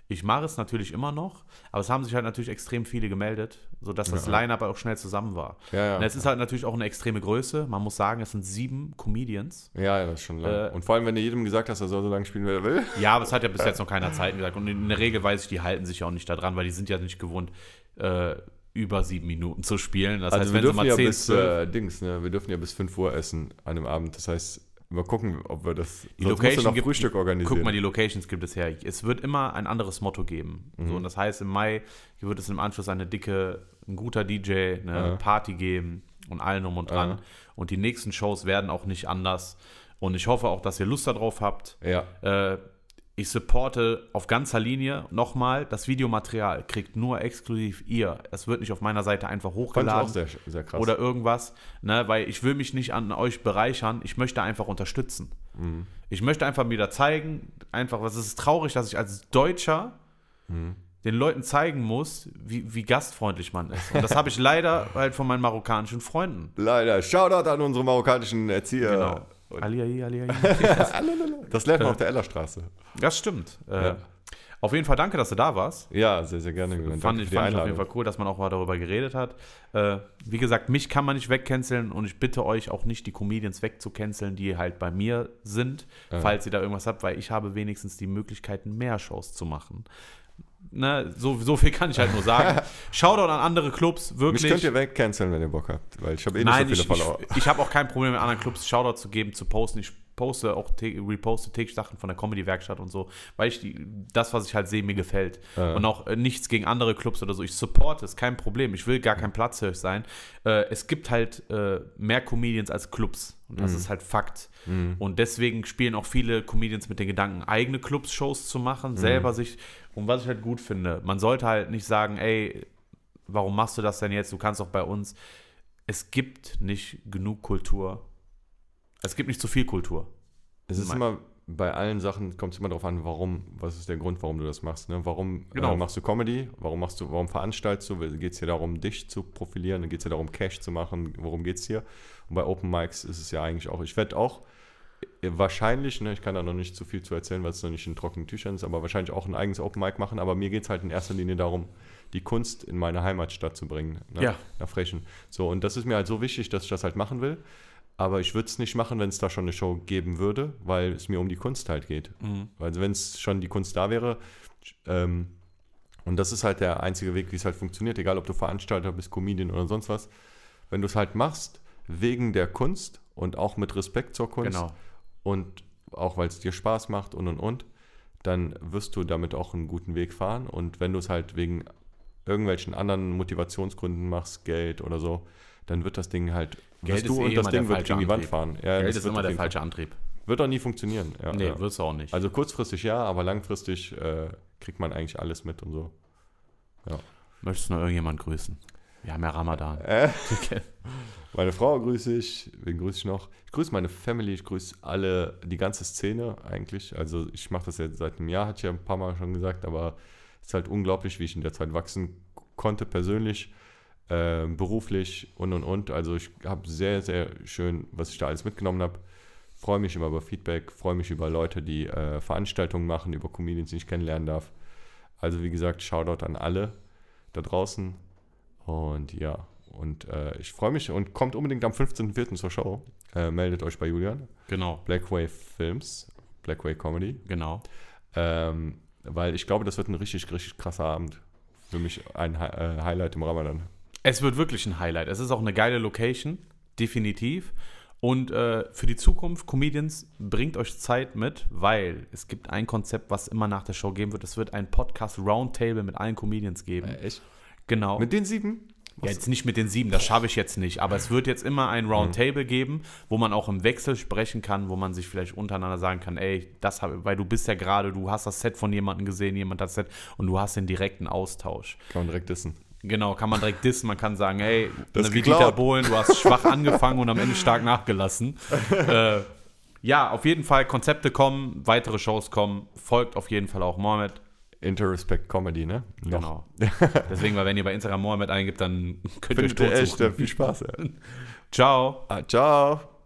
Ich mache es natürlich immer noch, aber es haben sich halt natürlich extrem viele gemeldet, sodass das Line-Up auch schnell zusammen war. Ja, ja. Und es ist halt natürlich auch eine extreme Größe. Man muss sagen, es sind sieben Comedians. ja, ja, das ist schon lang. Äh, und vor allem, wenn du jedem gesagt hast, er soll so lange spielen, wie er will. Ja, aber es hat ja bis jetzt noch keiner Zeiten gesagt. Und in der Regel weiß ich, die halten sich auch nicht daran, weil die sind ja nicht gewohnt, äh, über sieben Minuten zu spielen. Das Also heißt, wir wenn sie dürfen mal ja 10, bis 12 äh, Dings, ne? Wir dürfen ja bis 5 Uhr essen an einem Abend. Das heißt, mal gucken, ob wir das. Die Location noch gibt- Frühstück organisieren. Guck mal, die Locations gibt es her. Es wird immer ein anderes Motto geben. Mhm. So, und das heißt, im Mai wird es im Anschluss eine dicke, ein guter DJ, eine Ja. Party geben und allen drum und dran. Ja. Und die nächsten Shows werden auch nicht anders. Und ich hoffe auch, dass ihr Lust darauf habt. ja, Äh, ich supporte auf ganzer Linie nochmal, das Videomaterial kriegt nur exklusiv ihr. Es wird nicht auf meiner Seite einfach hochgeladen sehr, sehr oder irgendwas, ne, weil ich will mich nicht an euch bereichern, ich möchte einfach unterstützen. Mhm. Ich möchte einfach wieder zeigen, einfach, was es ist traurig, dass ich als Deutscher Mhm. den Leuten zeigen muss, wie, wie gastfreundlich man ist. Und das habe ich leider halt von meinen marokkanischen Freunden. Leider. Shoutout an unsere marokkanischen Erzieher. Genau. Und Ali, Ali, Ali. Das lernt man auf der Ellerstraße. Das stimmt. Äh, Ja. Auf jeden Fall danke, dass du da warst. Ja, sehr, sehr gerne. Fand, Danke ich, für die fand ich auf jeden Fall cool, dass man auch mal darüber geredet hat. Äh, wie gesagt, mich kann man nicht wegcanceln und ich bitte euch auch nicht, die Comedians wegzucanceln, die halt bei mir sind, falls ihr da irgendwas habt, weil ich habe wenigstens die Möglichkeiten, mehr Shows zu machen. Ne, so, so viel kann ich halt nur sagen. Shoutout an andere Clubs, wirklich. Mich könnt ihr wegcanceln, wenn ihr Bock habt, weil ich habe eh nicht Nein, so ich, viele ich, Follower. ich habe auch kein Problem mit anderen Clubs Shoutout zu geben, zu posten. Ich poste auch, reposte täglich Sachen von der Comedy-Werkstatt und so, weil ich die, das, was ich halt sehe, mir gefällt. Ja. Und auch äh, nichts gegen andere Clubs oder so. Ich supporte es, kein Problem. Ich will gar kein Platzhirsch sein. Äh, es gibt halt äh, mehr Comedians als Clubs. Und Mhm. das ist halt Fakt. Und deswegen spielen auch viele Comedians mit den Gedanken, eigene Clubs-Shows zu machen, Mhm. selber sich. Und was ich halt gut finde, man sollte halt nicht sagen, ey, warum machst du das denn jetzt? Du kannst doch bei uns. Es gibt nicht genug Kultur. Es gibt nicht zu viel Kultur. Es ist Mein- immer, bei allen Sachen kommt es immer darauf an, warum, was ist der Grund, warum du das machst. Ne? Warum Genau. äh, machst du Comedy? Warum machst du, warum veranstaltest du? Geht es hier darum, dich zu profilieren? Geht es hier darum, Cash zu machen? Worum geht es hier? Und bei Open Mics ist es ja eigentlich auch, ich werde auch äh, wahrscheinlich, ne, ich kann da noch nicht zu viel zu erzählen, weil es noch nicht in trockenen Tüchern ist, aber wahrscheinlich auch ein eigenes Open Mic machen. Aber mir geht es halt in erster Linie darum, die Kunst in meine Heimatstadt zu bringen. Ne? Ja. Nach Frechen. So, und das ist mir halt so wichtig, dass ich das halt machen will. Aber ich würde es nicht machen, wenn es da schon eine Show geben würde, weil es mir um die Kunst halt geht. Mhm. Also wenn es schon die Kunst da wäre, ähm, und das ist halt der einzige Weg, wie es halt funktioniert, egal ob du Veranstalter bist, Comedian oder sonst was. Wenn du es halt machst, wegen der Kunst und auch mit Respekt zur Kunst Genau. und auch weil es dir Spaß macht und und und, dann wirst du damit auch einen guten Weg fahren. Und wenn du es halt wegen irgendwelchen anderen Motivationsgründen machst, Geld oder so, dann wird das Ding halt, Geld du eh und das immer der Ding wird gegen die Wand fahren. Ja, Geld das ist immer der falsche Antrieb. Wird auch nie funktionieren. Ja, nee, ja. wird es auch nicht. Also kurzfristig ja, aber langfristig äh, kriegt man eigentlich alles mit und so. Möchtest du noch irgendjemand grüßen? Wir haben ja Ramadan. Äh, meine Frau grüße ich, wen grüße ich noch? Ich grüße meine Family, ich grüße alle, die ganze Szene eigentlich. Also ich mache das jetzt seit einem Jahr, hatte ich ja ein paar Mal schon gesagt, aber es ist halt unglaublich, wie ich in der Zeit wachsen konnte, persönlich, äh, beruflich und und und. Also ich habe sehr, sehr schön, was ich da alles mitgenommen habe. Freue mich immer über Feedback, freue mich über Leute, die äh, Veranstaltungen machen, über Comedians, die ich kennenlernen darf. Also wie gesagt, Shoutout an alle da draußen. Und ja, und äh, ich freue mich und kommt unbedingt am 15.04. zur Show. Äh, meldet euch bei Julian. Genau, Blackwave Films, Blackwave Comedy. genau. Ähm, weil ich glaube, das wird ein richtig, richtig krasser Abend. Für mich ein Hi äh, Highlight im Ramadan. Es wird wirklich ein Highlight. Es ist auch eine geile Location, definitiv. Und äh, für die Zukunft, Comedians, bringt euch Zeit mit, weil es gibt ein Konzept, was immer nach der Show geben wird. Es wird ein Podcast Roundtable mit allen Comedians geben. echt? Genau. Mit den sieben? Ja, jetzt nicht mit den sieben, das schaffe ich jetzt nicht. Aber es wird jetzt immer ein Roundtable geben, wo man auch im Wechsel sprechen kann, wo man sich vielleicht untereinander sagen kann, ey, das habe, weil du bist ja gerade, du hast das Set von jemandem gesehen, jemand hat das Set und du hast den direkten Austausch. Kann man direkt wissen. Genau, kann man direkt dissen, man kann sagen, hey, Das ne, wie. Dieter Bohlen, du hast schwach angefangen und am Ende stark nachgelassen. äh, ja, auf jeden Fall, Konzepte kommen, weitere Shows kommen, folgt auf jeden Fall auch Mohammed. Interrespect Comedy, ne? Genau. Deswegen, weil wenn ihr bei Instagram Mohammed eingibt, dann könnt ihr euch echt äh, viel Spaß. Ja. Ciao. Ah, ciao.